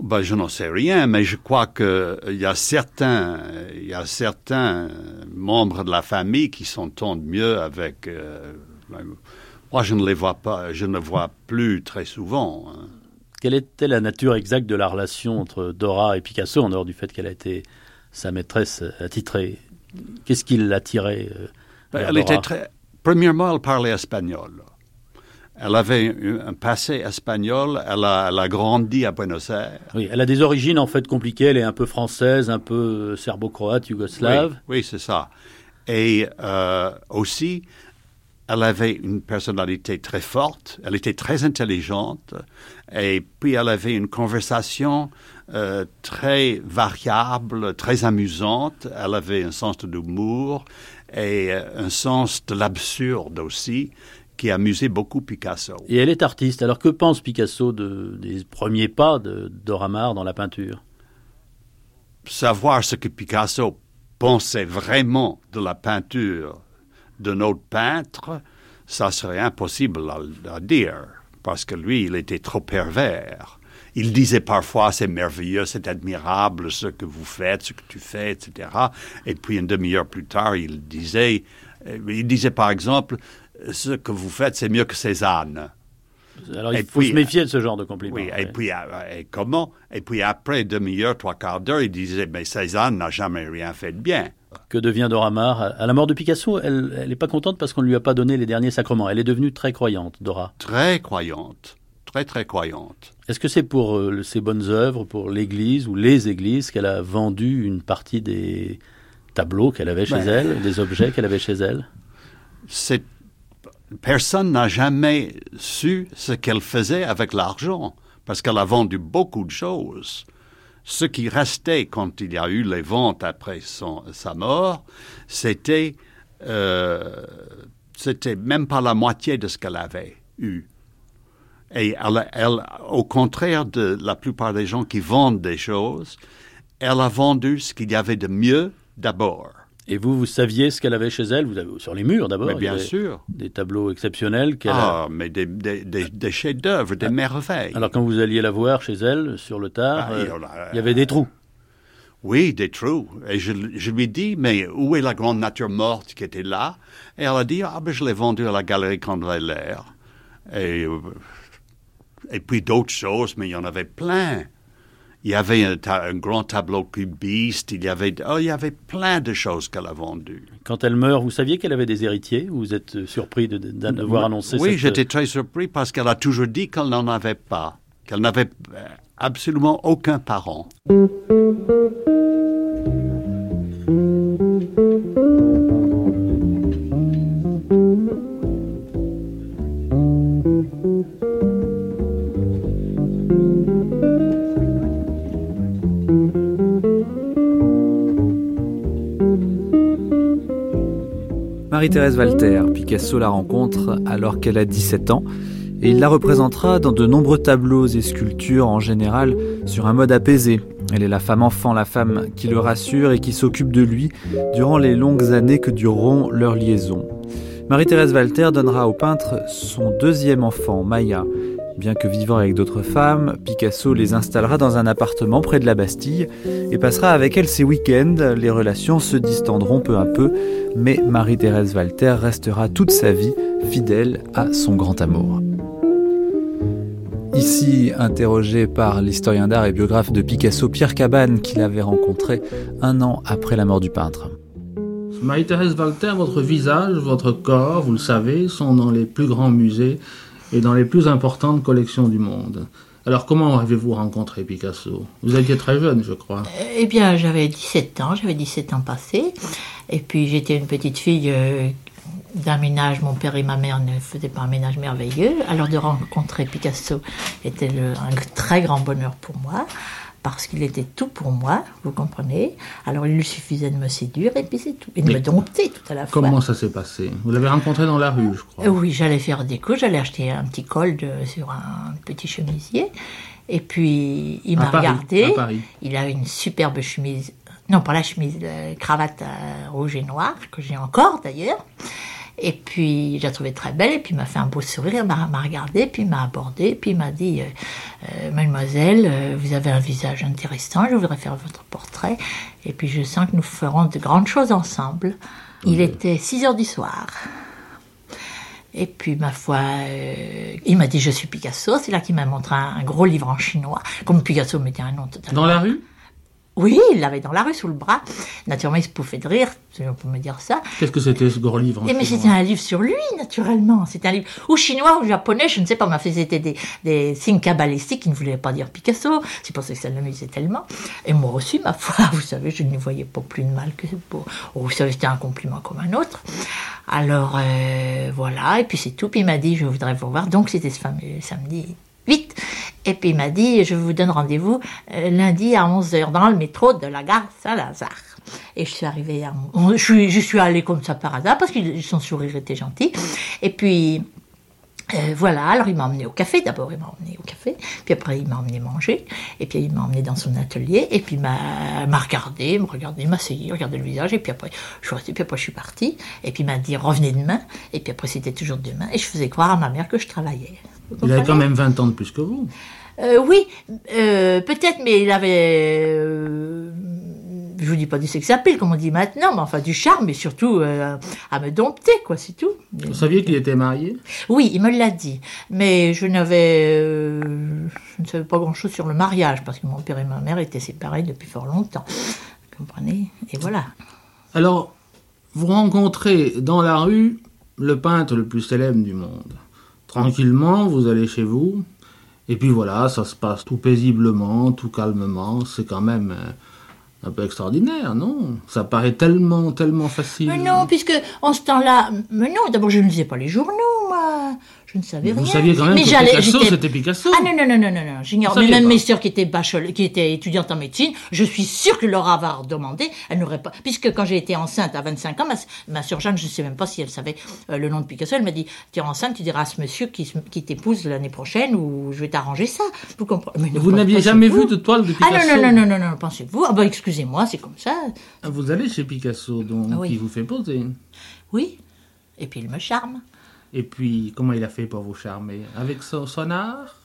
Speaker 14: Ben, je n'en sais rien, mais je crois qu'il y a certains, il y a certains membres de la famille qui s'entendent mieux avec. Moi, je ne les vois pas, je ne vois plus très souvent. Hein.
Speaker 13: Quelle était la nature exacte de la relation entre Dora et Picasso, en dehors du fait qu'elle a été sa maîtresse attitrée? Qu'est-ce qui l'attirait euh,
Speaker 14: ben, Elle était très. Premièrement, elle parlait espagnol. Elle avait un passé espagnol, elle a, elle a, grandi à Buenos Aires.
Speaker 13: Oui, elle a des origines en fait compliquées, elle est un peu française, un peu serbo-croate, yougoslave.
Speaker 14: Oui, c'est ça. Et euh, aussi, elle avait une personnalité très forte, elle était très intelligente, et puis elle avait une conversation euh, très variable, très amusante, elle avait un sens de l'humour et euh, un sens de l'absurde aussi qui amusait beaucoup Picasso.
Speaker 13: Et elle est artiste, alors que pense Picasso de, des premiers pas de Dora Maar dans la peinture?
Speaker 14: Savoir ce que Picasso pensait vraiment de la peinture d'un autre peintre, ça serait impossible à, dire, parce que lui, il était trop pervers. Il disait parfois, c'est merveilleux, c'est admirable ce que vous faites, ce que tu fais, etc. Et puis une demi-heure plus tard, il disait, euh, il disait par exemple, ce que vous faites, c'est mieux que Cézanne.
Speaker 13: Alors il faut se méfier de ce genre de compliments.
Speaker 14: Oui, et puis euh, et comment? Et puis après demi-heure, trois quarts d'heure, il disait, mais Cézanne n'a jamais rien fait de bien.
Speaker 13: Que devient Dora Maar À la mort de Picasso, elle n'est pas contente parce qu'on ne lui a pas donné les derniers sacrements. Elle est devenue très croyante, Dora.
Speaker 14: Très croyante. Très, très croyante.
Speaker 13: Est-ce que c'est pour euh, ses bonnes œuvres, pour l'Église ou les églises, qu'elle a vendu une partie des tableaux qu'elle avait chez ben, elle, des objets qu'elle avait chez elle?
Speaker 14: Personne n'a jamais su ce qu'elle faisait avec l'argent, parce qu'elle a vendu beaucoup de choses ce qui restait quand il y a eu les ventes après son, sa mort, c'était euh, c'était même pas la moitié de ce qu'elle avait eu. Et elle, elle, au contraire de la plupart des gens qui vendent des choses, elle a vendu ce qu'il y avait de mieux d'abord.
Speaker 13: Et vous, vous saviez ce qu'elle avait chez elle? Vous avez, Sur les murs d'abord
Speaker 14: bien sûr.
Speaker 13: Des tableaux exceptionnels qu'elle
Speaker 14: Ah, mais des, des, des, des chefs-d'œuvre, des
Speaker 13: Ah.
Speaker 14: merveilles.
Speaker 13: Alors quand vous alliez la voir chez elle, sur le tard,
Speaker 14: Ah,
Speaker 13: euh,
Speaker 14: il y en a-
Speaker 13: il y avait des trous.
Speaker 14: Oui, des trous. Et je, je lui dis, mais où est la grande nature morte qui était là? Et elle a dit, ah ben je l'ai vendue à la galerie Condrelaire. Et, euh, et puis d'autres choses, mais il y en avait plein. Il y avait un, grand tableau cubiste, il y avait, oh, il y avait plein de choses qu'elle a vendues.
Speaker 13: Quand elle meurt, vous saviez qu'elle avait des héritiers Vous êtes euh, surpris d'avoir annoncé
Speaker 14: Oui,
Speaker 13: cette-
Speaker 14: j'étais très surpris parce qu'elle a toujours dit qu'elle n'en avait pas, qu'elle n'avait euh, absolument aucun parent.
Speaker 1: Marie-Thérèse Walter, Picasso la rencontre alors qu'elle a 17 ans et il la représentera dans de nombreux tableaux et sculptures en général sur un mode apaisé. Elle est la femme enfant, la femme qui le rassure et qui s'occupe de lui durant les longues années que dureront leur liaison. Marie-Thérèse Walter donnera au peintre son deuxième enfant, Maya. Bien que vivant avec d'autres femmes, Picasso les installera dans un appartement près de la Bastille et passera avec elle ses week-ends. Les relations se distendront peu à peu, mais Marie-Thérèse Walter restera toute sa vie fidèle à son grand amour. Ici, interrogé par l'historien d'art et biographe de Picasso, Pierre Cabane, qu'il avait rencontré un an après la mort du peintre.
Speaker 15: Marie-Thérèse Walter, votre visage, votre corps, vous le savez, sont dans les plus grands musées et dans les plus importantes collections du monde. Alors comment avez-vous rencontré Picasso? Vous étiez très jeune, je crois.
Speaker 16: Eh bien, j'avais 17 ans, j'avais 17 ans passés. Et puis, j'étais une petite fille euh, d'un ménage. Mon père et ma mère ne faisaient pas un ménage merveilleux. Alors, de rencontrer Picasso était un très grand bonheur pour moi. Parce qu'il était tout pour moi, vous comprenez. Alors, il lui suffisait de me séduire et puis c'est tout. Et de
Speaker 15: Mais
Speaker 16: me dompter tout à la fois.
Speaker 15: Comment ça s'est passé? Vous l'avez rencontré dans la rue, je crois.
Speaker 16: Oui, j'allais faire des coups, j'allais acheter un petit col de- sur un petit chemisier. Et puis, il m'a regardé.
Speaker 15: à Paris.
Speaker 16: Il avait une superbe chemise, non pas la chemise, la cravate euh, rouge et noire, que j'ai encore d'ailleurs. Et puis, je la trouvais très belle, et puis il m'a fait un beau sourire, il m'a m'a regardé, puis il m'a abordé, puis il m'a dit euh, Euh, Mademoiselle, euh, vous avez un visage intéressant, je voudrais faire votre portrait, et puis je sens que nous ferons de grandes choses ensemble. Il était 6 heures du soir. Et puis, ma foi, euh, il m'a dit Je suis Picasso. C'est là qu'il m'a montré un, un gros livre en chinois. Comme Picasso mettait un nom totalement.
Speaker 15: Dans la rue?
Speaker 16: Oui, il l'avait dans la rue sous le bras. Naturellement, il se pouffait de rire, si on peut me dire ça.
Speaker 15: Qu'est-ce que c'était ce gros livre
Speaker 16: Et mais c'était un livre sur lui, naturellement. C'était un livre ou chinois ou japonais, je ne sais pas. Mais enfin, c'était des, des signes cabalistiques qui ne voulaient pas dire Picasso. C'est pour ça que ça l'amusait tellement. Et moi aussi, ma foi, vous savez, je n'y voyais pas plus de mal que pour. Vous savez, c'était un compliment comme un autre. Alors, euh, voilà. Et puis c'est tout. Puis il m'a dit, je voudrais vous voir. Donc, c'était ce fameux samedi 8. Et puis il m'a dit, je vous donne rendez-vous euh, lundi à 11h dans le métro de la gare Saint-Lazare. Et je suis arrivée à... Je suis, je suis allée comme ça par hasard parce que son sourire était gentil. Et puis... euh, voilà, alors il m'a emmené au café. D'abord, il m'a emmené au café, puis après, il m'a emmené manger, et puis il m'a emmené dans son atelier, et puis il m'a m'a regardé, m'a regardé, m'a essayé, regardé le visage, et puis après, je suis restée, puis après, je suis partie, et puis il m'a dit revenez demain, et puis après, c'était toujours demain, et je faisais croire à ma mère que je travaillais. Vous
Speaker 15: Il avait quand même 20 ans de plus que vous.
Speaker 16: Euh, oui, euh, peut-être, mais il avait. euh, je vous dis pas du sex appeal, comme on dit maintenant, mais enfin du charme, et surtout euh, à me dompter, quoi, c'est tout.
Speaker 15: Vous saviez qu'il était marié?
Speaker 16: Oui, il me l'a dit, mais je n'avais. je ne savais pas grand-chose sur le mariage, parce que mon père et ma mère étaient séparés depuis fort longtemps. Vous comprenez? Et voilà.
Speaker 15: Alors, vous rencontrez dans la rue le peintre le plus célèbre du monde. Tranquillement, vous allez chez vous, et puis voilà, ça se passe tout paisiblement, tout calmement. C'est quand même euh, un peu extraordinaire, non? Ça paraît tellement, tellement facile.
Speaker 16: Mais non, puisque en ce temps-là. Mais non, d'abord, je ne lisais pas les journaux, Je ne savais
Speaker 15: Vous
Speaker 16: rien.
Speaker 15: saviez quand même
Speaker 16: Mais
Speaker 15: que Picasso, c'était Picasso.
Speaker 16: Ah non, non, non, non, non, non. J'ignore.
Speaker 15: Vous
Speaker 16: Mais même
Speaker 15: pas.
Speaker 16: mes sœurs qui étaient, bachel- qui étaient étudiantes en médecine, je suis sûre que leur avoir demandé, elles n'auraient pas. Puisque quand j'ai été enceinte à 25 ans, ma, ma sœur Jeanne, je ne sais même pas si elle savait euh, le nom de Picasso, elle m'a dit Tu es enceinte, tu diras à ce monsieur qui, qui t'épouse l'année prochaine ou je vais t'arranger ça. Vous comprenez Mais ne
Speaker 15: Vous n'aviez jamais vu de toile de
Speaker 16: Ah
Speaker 15: Picasso
Speaker 16: non, non, non, non, non, non, pensez-vous Ah bah excusez-moi, c'est comme ça.
Speaker 15: Vous allez chez Picasso, donc,
Speaker 16: Ah oui.
Speaker 15: qui vous fait poser.
Speaker 16: Oui. Et puis il me charme.
Speaker 15: Et puis, comment il a fait pour vous charmer Avec son, son art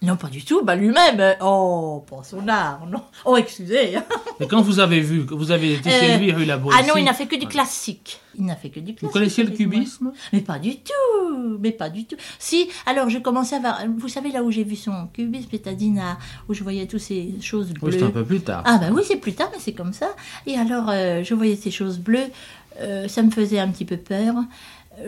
Speaker 16: Non, pas du tout. Bah lui-même. euh, Oh, pas son art, non. Oh, excusez.
Speaker 15: Et quand vous avez vu, vous avez été chez
Speaker 16: Euh,
Speaker 15: lui rue La Boétie
Speaker 16: Ah non, il n'a fait que du classique. Il n'a fait que du classique.
Speaker 15: Vous connaissiez le cubisme
Speaker 16: Mais pas du tout, mais pas du tout. Si, alors je commençais à voir, vous savez là où j'ai vu son cubisme, c'est-à-dire là, où je voyais toutes ces choses bleues.
Speaker 15: Oui, c'est un peu plus tard.
Speaker 16: Ah bah oui, c'est plus tard, mais c'est comme ça. Et alors, euh, je voyais ces choses bleues, euh, ça me faisait un petit peu peur.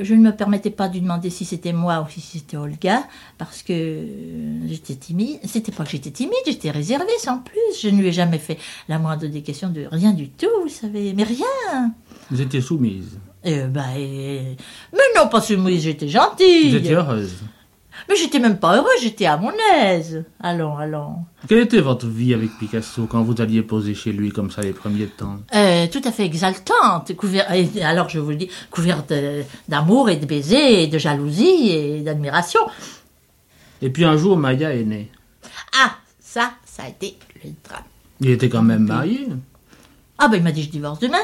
Speaker 16: Je ne me permettais pas de lui demander si c'était moi ou si c'était Olga, parce que euh, j'étais timide. C'était pas que j'étais timide, j'étais réservée sans plus. Je ne lui ai jamais fait la moindre des questions de rien du tout, vous savez, mais rien.
Speaker 15: Vous étiez soumise.
Speaker 16: Euh, bah, mais non, pas soumise, j'étais gentille.
Speaker 15: Vous étiez heureuse.
Speaker 16: Mais j'étais même pas heureuse, j'étais à mon aise. Allons, allons.
Speaker 15: Quelle était votre vie avec Picasso quand vous alliez poser chez lui comme ça les premiers temps?
Speaker 16: Euh, tout à fait exaltante, couvert, alors je vous le dis, couverte d'amour et de baisers, et de jalousie et d'admiration.
Speaker 15: Et puis un jour, Maya est née.
Speaker 16: Ah, ça, ça a été le drame.
Speaker 15: Il était quand même marié.
Speaker 16: Ah ben il m'a dit je divorce demain.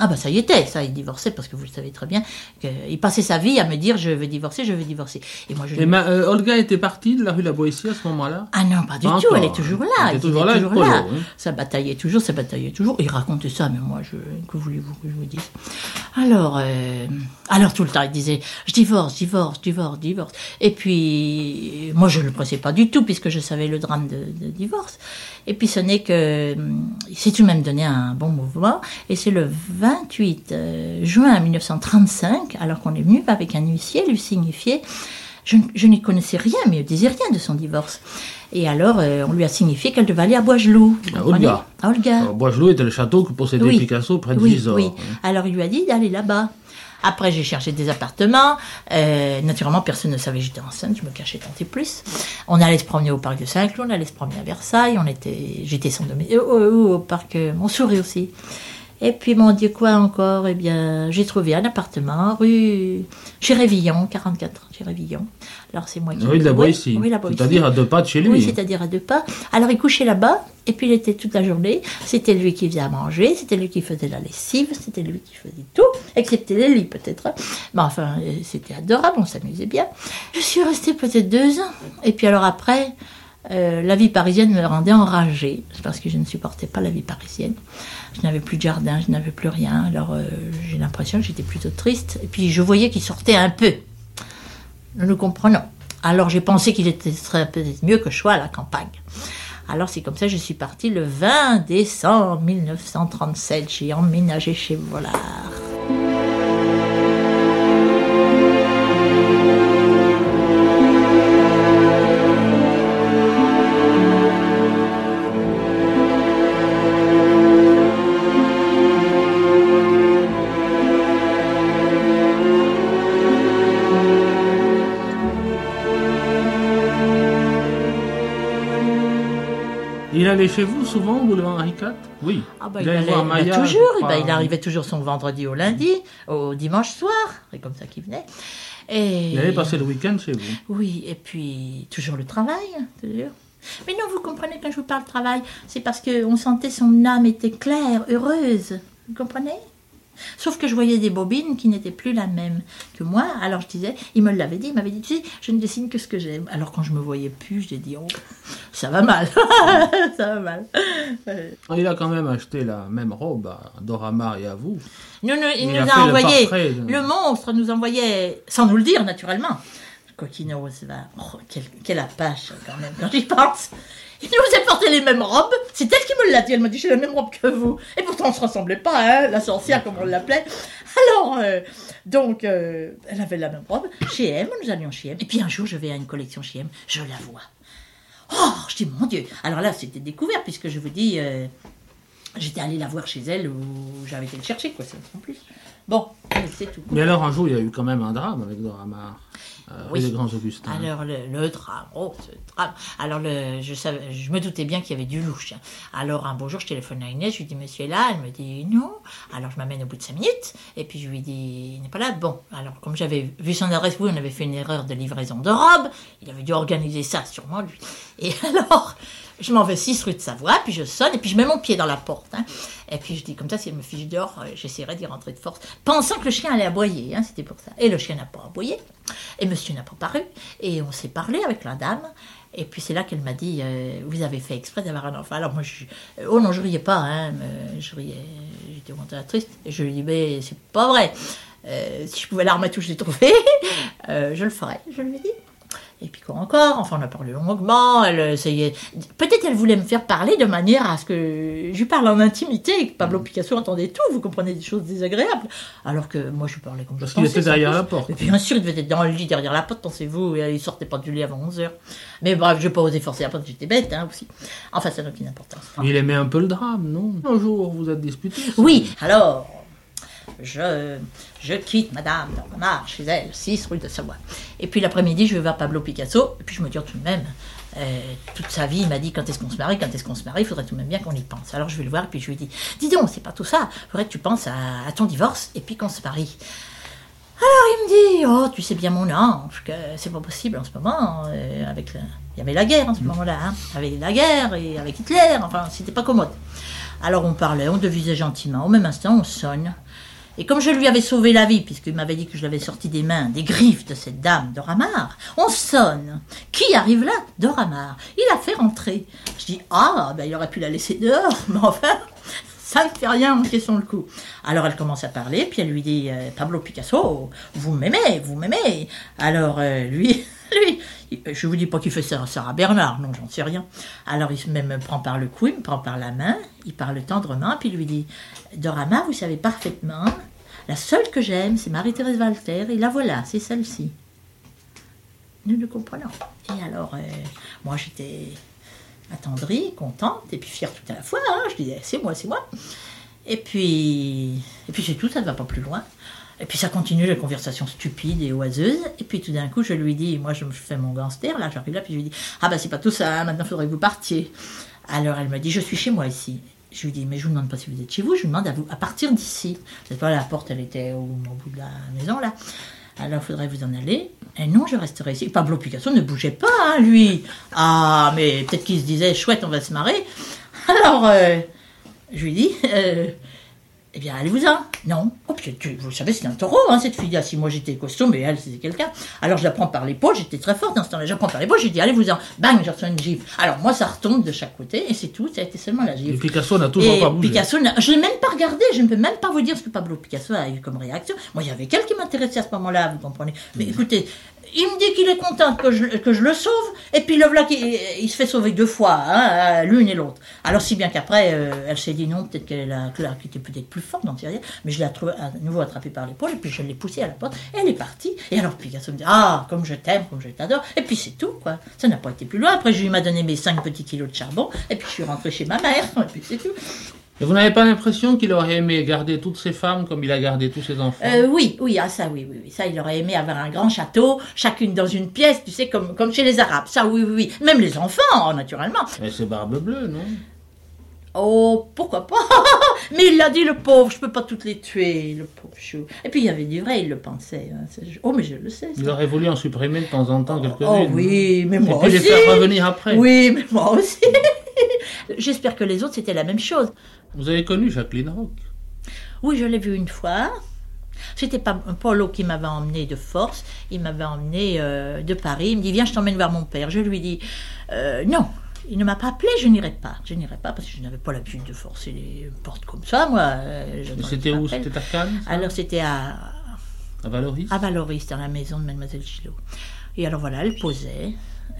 Speaker 16: Ah ben ça y était, ça il divorçait parce que vous le savez très bien qu'il passait sa vie à me dire je vais divorcer, je vais divorcer. Et moi je
Speaker 15: Et ma- euh, Olga était partie de la rue La Boétie à ce moment-là?
Speaker 16: Ah non, pas du
Speaker 15: Pas
Speaker 16: tout,
Speaker 15: encore.
Speaker 16: elle est toujours là.
Speaker 15: Elle était toujours là Polo, hein.
Speaker 16: Ça bataillait toujours, ça bataillait toujours. Il racontait ça, mais moi, je, que voulez-vous que je vous dise? Alors, euh, alors tout le temps, il disait, je divorce, divorce, divorce, divorce. Et puis, moi, je ne le pressais pas du tout, puisque je savais le drame de, de divorce. Et puis, ce n'est que, il s'est tout de même donné un bon mouvement. Et c'est le 28 euh, juin 1935, alors qu'on est venu avec un huissier lui signifier je, je n'y connaissais rien, mais il ne disait rien de son divorce. Et alors, euh, on lui a signifié qu'elle devait aller à Boisgelou. vous
Speaker 15: À Olga.
Speaker 16: À Olga.
Speaker 15: Alors, Boisgelou était le château que possédait
Speaker 16: Oui.
Speaker 15: Picasso près de
Speaker 16: oui,
Speaker 15: Gisors.
Speaker 16: oui. Alors, il lui a dit d'aller là-bas. Après, j'ai cherché des appartements. Euh, naturellement, personne ne savait que j'étais enceinte. Je me cachais tant et plus. On allait se promener au parc de Saint-Cloud, on allait se promener à Versailles. On était, j'étais sans domicile. euh, au parc euh, Montsouris aussi. Et puis, mon Dieu, quoi encore? Eh bien, j'ai trouvé un appartement rue chez Révillon, 44 chez Révillon. Alors, c'est moi qui.
Speaker 15: Rue de la Boétie.
Speaker 16: oui.
Speaker 15: C'est-à-dire à deux pas de chez lui.
Speaker 16: Oui, c'est-à-dire à deux pas. Alors, il couchait là-bas, et puis il était toute la journée. C'était lui qui faisait à manger, c'était lui qui faisait la lessive, c'était lui qui faisait tout, excepté les lits peut-être. Mais enfin, euh, c'était adorable, on s'amusait bien. Je suis restée peut-être deux ans. Et puis alors après, euh, la vie parisienne me rendait enragée, parce que je ne supportais pas la vie parisienne. Je n'avais plus de jardin, je n'avais plus rien. Alors euh, j'ai l'impression que j'étais plutôt triste. Et puis je voyais qu'il sortait un peu. Nous nous comprenons. Alors j'ai pensé qu'il était peut-être mieux que je sois à la campagne. Alors c'est comme ça je suis partie le 20 décembre 1937. J'ai emménagé chez Volard.
Speaker 15: Il allait chez vous souvent, boulevard Henri IV Oui.
Speaker 16: Ah bah,
Speaker 15: il allait voir
Speaker 16: toujours, bah,
Speaker 15: crois.
Speaker 16: il arrivait toujours son vendredi au lundi, au dimanche soir, c'est comme ça qu'il venait. Et...
Speaker 15: Il allait passer le week-end chez vous.
Speaker 16: Oui, et puis toujours le travail, toujours. Mais non, vous comprenez quand je vous parle de travail, c'est parce qu'on sentait son âme était claire, heureuse. Vous comprenez? Sauf que je voyais des bobines qui n'étaient plus la même que moi. Alors je disais, il me l'avait dit, il m'avait dit, tu sais, je ne dessine que ce que j'aime. Alors quand je me voyais plus, j'ai dit, oh, ça va mal, ça va mal.
Speaker 15: Il a quand même acheté la même robe à Doramar et à vous.
Speaker 16: nous, nous- il,
Speaker 15: Il
Speaker 16: nous
Speaker 15: a
Speaker 16: a,
Speaker 15: fait le
Speaker 16: envoyé,
Speaker 15: portrait
Speaker 16: le monstre nous envoyait, sans nous le dire naturellement. Coquino, c'est va- oh, quel, quel apache quand même, quand j'y pense. Il nous a porté les mêmes robes, c'est elle qui me l'a dit, elle m'a dit j'ai la même robe que vous. Et pourtant on ne se ressemblait pas, hein, la sorcière comme on l'appelait. Alors, euh, donc, euh, elle avait la même robe. Chez M, nous allions chez M. Et puis un jour je vais à une collection chez M, je la vois. Oh, je dis mon Dieu. Alors là c'était découvert puisque je vous dis... euh, J'étais allée la voir chez elle où j'avais été le chercher, quoi, ça, en plus. Bon, c'est tout.
Speaker 15: Mais alors, un jour, il y a eu quand même un drame avec Dora Maar. Euh,
Speaker 16: Oui.
Speaker 15: les grands Augustins.
Speaker 16: Alors le, le drame, oh, ce drame. Alors le, je, savais, je me doutais bien qu'il y avait du louche. Alors un beau jour, je téléphone à Inès, je lui dis Monsieur est là, elle me dit non. Alors je m'amène au bout de cinq minutes, et puis je lui dis il n'est pas là. Bon, alors comme j'avais vu son adresse, oui, on avait fait une erreur de livraison de robe. Il avait dû organiser ça sûrement lui. Et alors je m'en vais 6 rue de Savoie, puis je sonne, et puis je mets mon pied dans la porte. hein. Et puis je dis comme ça, si elle me fiche dehors, euh, j'essaierai d'y rentrer de force, pensant que le chien allait aboyer, hein, c'était pour ça. Et le chien n'a pas aboyé, et monsieur n'a pas paru, et on s'est parlé avec la dame. Et puis c'est là qu'elle m'a dit, euh, vous avez fait exprès d'avoir un enfant. Alors moi, je, oh non, je riais pas, hein, mais je riais, j'étais vraiment triste. Et je lui dis, mais c'est pas vrai. Euh, si je pouvais la remettre où je l'ai trouvée, euh, je le ferais, je lui ai dit. Et puis quoi encore? Enfin, on a parlé longuement. Elle essayait. Peut-être elle voulait me faire parler de manière à ce que je lui parle en intimité et que Pablo
Speaker 15: Mm.
Speaker 16: Picasso entendait tout. Vous comprenez des choses désagréables. Alors que moi, je parlais comme
Speaker 15: Parce
Speaker 16: je
Speaker 15: qu'il
Speaker 16: pensais,
Speaker 15: était derrière la porte.
Speaker 16: Et bien sûr, il devait être dans le lit derrière la porte, pensez-vous. Et il sortait pas du lit avant 11h. Mais bref, je n'ai pas osé forcer la porte, j'étais bête hein, aussi. Enfin, ça n'a aucune importance.
Speaker 15: Il aimait un peu le drame, non? Un jour, vous êtes disputés.
Speaker 16: Oui, alors, je, je quitte Madame Dormar chez elle, 6 rue de Savoie. Et puis l'après-midi, je vais voir Pablo Picasso, et puis je me dis oh, tout de même, euh, toute sa vie, il m'a dit quand est-ce qu'on se marie, quand est-ce qu'on se marie, il faudrait tout de même bien qu'on y pense. Alors je vais le voir, et puis je lui dis, dis donc, c'est pas tout ça, il faudrait que tu penses à, à ton divorce, et puis qu'on se marie. Alors il me dit, oh, tu sais bien mon ange, que c'est pas possible en ce moment, euh, avec le- il y avait la guerre en ce moment-là, hein, avec la guerre et avec Hitler, enfin, c'était pas commode. Alors on parlait, on devisait gentiment, au même instant on sonne. Et comme je lui avais sauvé la vie, puisqu'il m'avait dit que je l'avais sorti des mains, des griffes de cette dame Doramar, on sonne. Qui arrive là? Doramar. Il a fait rentrer. Je dis, ah, ben il aurait pu la laisser dehors, mais enfin, ça ne fait rien en question le coup. Alors elle commence à parler, puis elle lui dit, euh, Pablo Picasso, vous m'aimez, vous m'aimez. Alors euh, lui, lui, je vous dis pas qu'il fait ça Sarah Bernard, non, j'en sais rien. Alors il me prend par le cou, il me prend par la main, il parle tendrement, puis il lui dit, Dorama, vous savez parfaitement, la seule que j'aime, c'est Marie-Thérèse Walter, et la voilà, c'est celle-ci. Nous nous comprenons. Et alors, euh, moi j'étais attendrie, contente, et puis fière tout à la fois, hein, je disais, c'est moi, c'est moi. Et puis, et puis c'est tout, ça ne va pas plus loin. Et puis ça continue la conversation stupide et oiseuse. Et puis tout d'un coup, je lui dis, moi je me fais mon gangster, là j'arrive là, puis je lui dis, ah bah c'est pas tout ça, hein, maintenant il faudrait que vous partiez. Alors elle me dit, je suis chez moi ici. Je lui dis, mais je vous demande pas si vous êtes chez vous, je vous demande à, vous, à partir d'ici. Cette fois, la porte, elle était au bout de la maison, là. Alors, faudrait vous en aller. Et non, je resterai ici. Pablo Picasso ne bougeait pas, hein, lui. Ah, mais peut-être qu'il se disait, chouette, on va se marrer. Alors, euh, je lui dis, euh, eh bien, allez-vous-en. Non. Oh, puis, tu- vous savez, c'est un taureau, hein, cette fille-là. Si moi j'étais costaud, mais elle, c'était quelqu'un. Alors, je la prends par l'épaule, j'étais très forte dans ce temps-là. Je la prends par l'épaule, je lui dis, allez-vous-en. Bang, je reçois une gifle. Alors, moi, ça retombe de chaque côté, et c'est tout. Ça a été seulement la gifle.
Speaker 15: Et Picasso n'a toujours
Speaker 16: Et
Speaker 15: pas bougé.
Speaker 16: Picasso, je ne l'ai même pas regardé, je ne peux même pas vous dire ce que Pablo Picasso a eu comme réaction. Moi, il y avait quelqu'un qui m'intéressait à ce moment-là, vous comprenez. Mais écoutez, il me dit qu'il est content que je, que je le sauve, et puis le voilà, qui- il se fait sauver deux fois, hein, l'une et l'autre. Alors, si bien qu'après, euh, elle s'est dit non, peut-être qu'elle a qui était peut-être plus forte, rien, mais je l'ai à nouveau attrapée par l'épaule, et puis je l'ai poussée à la porte, et elle est partie. Et alors, Picasso me dit, ah, comme je t'aime, comme je t'adore, et puis c'est tout, quoi. Ça n'a pas été plus loin. Après, je lui m'a donné mes 5 petits kilos de charbon, et puis je suis rentrée chez ma mère, et puis c'est tout.
Speaker 15: Et vous n'avez pas l'impression qu'il aurait aimé garder toutes ces femmes comme il a gardé tous ses enfants?
Speaker 16: Euh, oui, oui, ah, ça, oui, oui, oui. Ça, il aurait aimé avoir un grand château, chacune dans une pièce, tu sais, comme, comme chez les Arabes. Ça, oui, oui, oui. Même les enfants, naturellement.
Speaker 15: Et c'est Barbe Bleue, non?
Speaker 16: Oh, pourquoi pas? Mais il l'a dit, le pauvre, je peux pas toutes les tuer, le pauvre chou. Et puis, il y avait du vrai, il le pensait. hein. Oh, mais je le sais.
Speaker 15: Il aurait voulu en supprimer de temps en temps quelques-unes.
Speaker 16: Oh oui, mais moi
Speaker 15: Et puis
Speaker 16: aussi.
Speaker 15: les faire revenir après.
Speaker 16: Oui, mais moi aussi. J'espère que les autres, c'était la même chose.
Speaker 15: Vous avez connu Jacqueline Roch
Speaker 16: Oui, je l'ai vu une fois. C'était pas Paulo qui m'avait emmené de force. Il m'avait emmené euh, de Paris. Il me dit Viens, je t'emmène voir mon père. Je lui dis Euh, Non. Il ne m'a pas appelé, je n'irai pas. Je n'irai pas parce que je n'avais pas l'habitude de forcer les portes comme ça, moi. Euh,
Speaker 15: c'était où. C'était à Cannes
Speaker 16: Alors c'était à,
Speaker 15: À Valoris
Speaker 16: à Valoris, dans la maison de Mademoiselle Gillot. Et alors voilà, elle posait.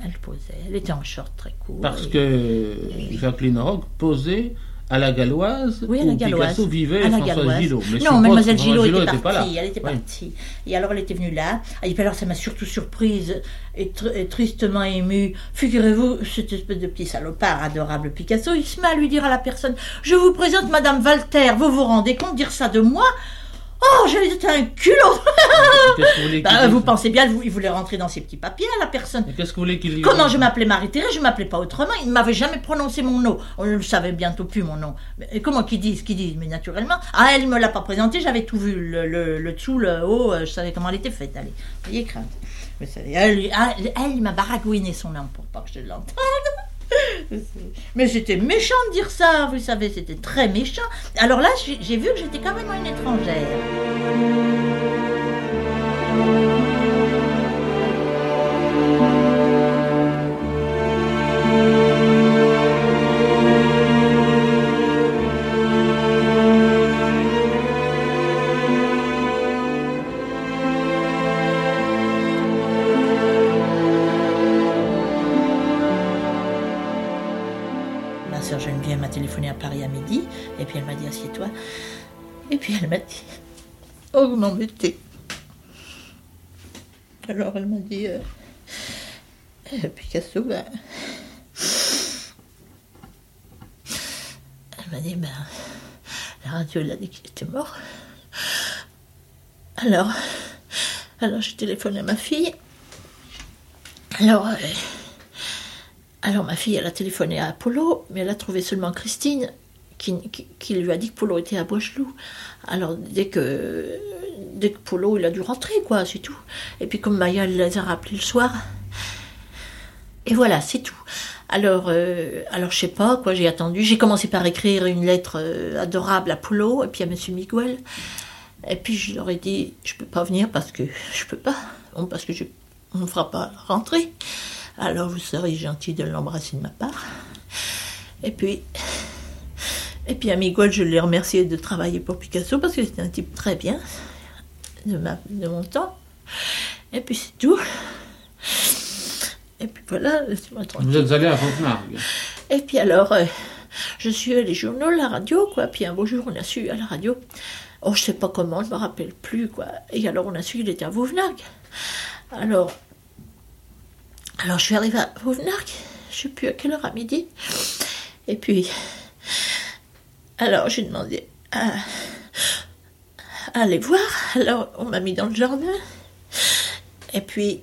Speaker 16: Elle posait. Elle était en short très court.
Speaker 15: Parce
Speaker 16: et-
Speaker 15: que Jacqueline Roch posait à la Galloise
Speaker 16: Oui, à la Galloise.
Speaker 15: Picasso vivait
Speaker 16: à la Galloise.
Speaker 15: Gillot. Mais
Speaker 16: non, mademoiselle
Speaker 15: que
Speaker 16: Gillot était,
Speaker 15: était pas là.
Speaker 16: partie. Elle était
Speaker 15: Oui.
Speaker 16: partie. Et alors, elle était venue là. Et puis alors, ça m'a surtout surprise et, tr- et tristement émue. Figurez-vous, cette espèce de petit salopard adorable Picasso, il se met à lui dire à la personne Je vous présente Madame Walter, vous vous rendez compte dire ça de moi? Oh, j'allais jeter un culot
Speaker 15: vous
Speaker 16: Bah, Vous pensez bien, il voulait rentrer dans ses petits papiers, la personne.
Speaker 15: Qu'est-ce que vous voulez qu'il dise
Speaker 16: Comment je m'appelais Marie-Thérèse Je m'appelais pas autrement. Il ne m'avait jamais prononcé mon nom. On ne le savait bientôt plus, mon nom. Mais et comment qu'ils disent Qu'ils disent Mais naturellement. Ah, elle me l'a pas présenté. J'avais tout vu. Le, le, le dessous, le haut. euh, Je savais comment elle était faite. Allez, ayez crainte. Mais ça- elle, ah, elle, elle, m'a baragouiné son nom pour pas que je l'entende. Mais c'était méchant de dire ça, vous savez, c'était très méchant. Alors là, j'ai vu que j'étais carrément une étrangère. M'a téléphoné à Paris à midi, et puis elle m'a dit assieds-toi. Et puis elle m'a dit Oh, vous m'embêtez. Alors elle m'a dit euh, euh, Picasso, ben. Elle m'a dit Ben, la radio elle a dit qu'il était mort. Alors, alors j'ai téléphoné à ma fille. Alors, euh, alors ma fille, elle a téléphoné à Apollo, mais elle a trouvé seulement Christine, qui, lui a dit que Polo était à Boigelou. Alors dès que, dès que Polo, il a dû rentrer, quoi, c'est tout. Et puis comme Maya elle les a rappelés le soir. Et voilà, c'est tout. Alors, euh, alors je sais pas, quoi, j'ai attendu. J'ai commencé par écrire une lettre euh, adorable à Polo et puis à Monsieur Miguel. Et puis je leur ai dit, je peux pas venir parce que je peux pas, parce que je, ne fera pas rentrer. Alors vous serez gentil de l'embrasser de ma part. Et puis, et puis à Miguel, je l'ai remercié de travailler pour Picasso parce que c'était un type très bien de, ma, de mon temps. Et puis c'est tout. Et puis voilà, laissez-moi tranquille.
Speaker 15: Vous êtes allé à Fontenargue.
Speaker 16: Et puis alors, euh, je suis les journaux, la radio, quoi. Puis un beau jour, on a su à la radio. Oh, je sais pas comment, je me rappelle plus, quoi. Et alors, on a su qu'il était à Vauvenac. Alors, alors je suis arrivée à Vauvenac. Je sais plus à quelle heure à midi. Et puis, alors j'ai demandé à, aller voir. Alors, on m'a mis dans le jardin. Et puis,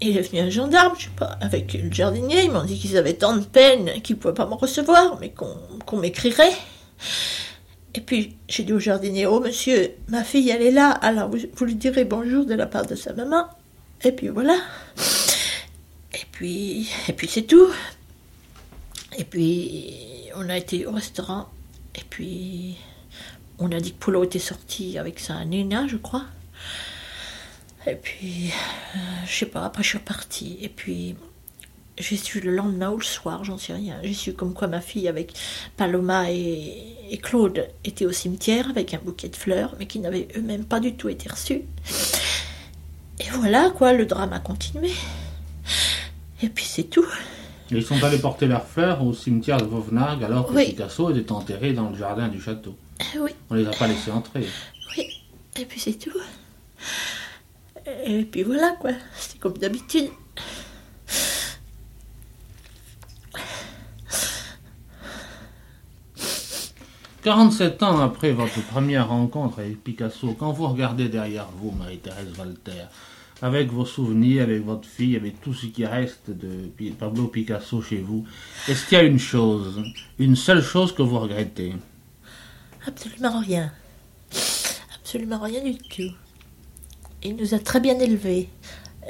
Speaker 16: il est venu un gendarme, je sais pas, avec le jardinier. Ils m'ont dit qu'ils avaient tant de peine qu'ils ne pouvaient pas me recevoir, mais qu'on m'écrirait. Et puis j'ai dit au jardinier Oh monsieur, ma fille elle est là, alors vous lui direz bonjour de la part de sa maman. Et puis voilà. Et puis, et puis c'est tout. Et puis on a été au restaurant. Et puis on a dit que Polo était sorti avec sa nina, je crois. Et puis, euh, je sais pas, après je suis repartie. Et puis, j'ai su le lendemain ou le soir, j'en sais rien. J'ai su comme quoi ma fille avec Paloma et, et Claude étaient au cimetière avec un bouquet de fleurs, mais qui n'avaient eux-mêmes pas du tout été reçus. Et voilà, quoi, le drame a continué. Et puis c'est tout.
Speaker 15: Et ils sont allés porter leurs fleurs au cimetière de Vauvenargues alors que
Speaker 16: Oui.
Speaker 15: Picasso était enterré dans le jardin du château.
Speaker 16: Eh oui,
Speaker 15: On les a pas laissés entrer.
Speaker 16: oui. Et puis c'est tout. Et puis voilà, quoi. C'est comme d'habitude.
Speaker 15: 47 ans après votre première rencontre avec Picasso, quand vous regardez derrière vous, Marie-Thérèse Walter, avec vos souvenirs, avec votre fille, avec tout ce qui reste de Pablo Picasso chez vous, est-ce qu'il y a une chose, une seule chose que vous regrettez?
Speaker 16: Absolument rien. Absolument rien du tout. Il nous a très bien élevés.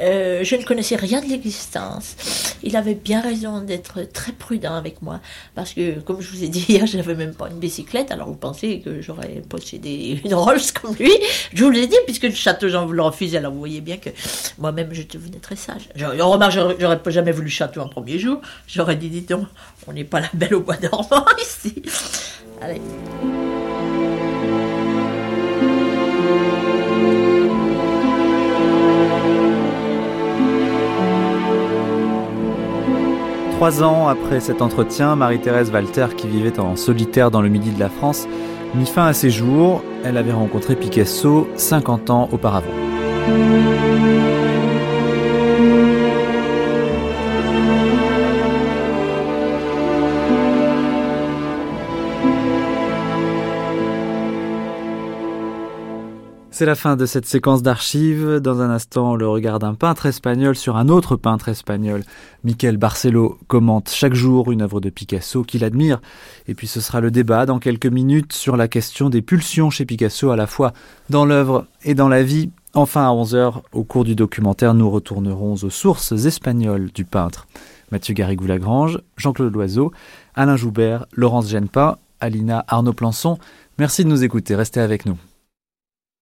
Speaker 16: Euh, je ne connaissais rien de l'existence. Il avait bien raison d'être très prudent avec moi. Parce que, comme je vous ai dit hier, je n'avais même pas une bicyclette. Alors vous pensez que j'aurais possédé une Rolls comme lui? Je vous l'ai dit, puisque le château, j'en vous le refusais. Alors vous voyez bien que moi-même, je devenais très sage. J'aurais- Remarque, j'aurais jamais voulu château en premier jour. J'aurais dit, dis donc, on n'est pas la belle au bois dormant ici. Allez.
Speaker 1: Trois ans après cet entretien, Marie-Thérèse Walter, qui vivait en solitaire dans le midi de la France, mit fin à ses jours. Elle avait rencontré Picasso 50 ans auparavant. C'est la fin de cette séquence d'archives. Dans un instant, le regard d'un peintre espagnol sur un autre peintre espagnol. Michael Barcelo commente chaque jour une œuvre de Picasso qu'il admire. Et puis ce sera le débat dans quelques minutes sur la question des pulsions chez Picasso à la fois dans l'œuvre et dans la vie. Enfin, à 11h, au cours du documentaire, nous retournerons aux sources espagnoles du peintre. Mathieu Garrigou-Lagrange, Jean-Claude Loiseau, Alain Joubert, Laurence Genpa, Alina Arnaud Plançon. Merci de nous écouter. Restez avec nous.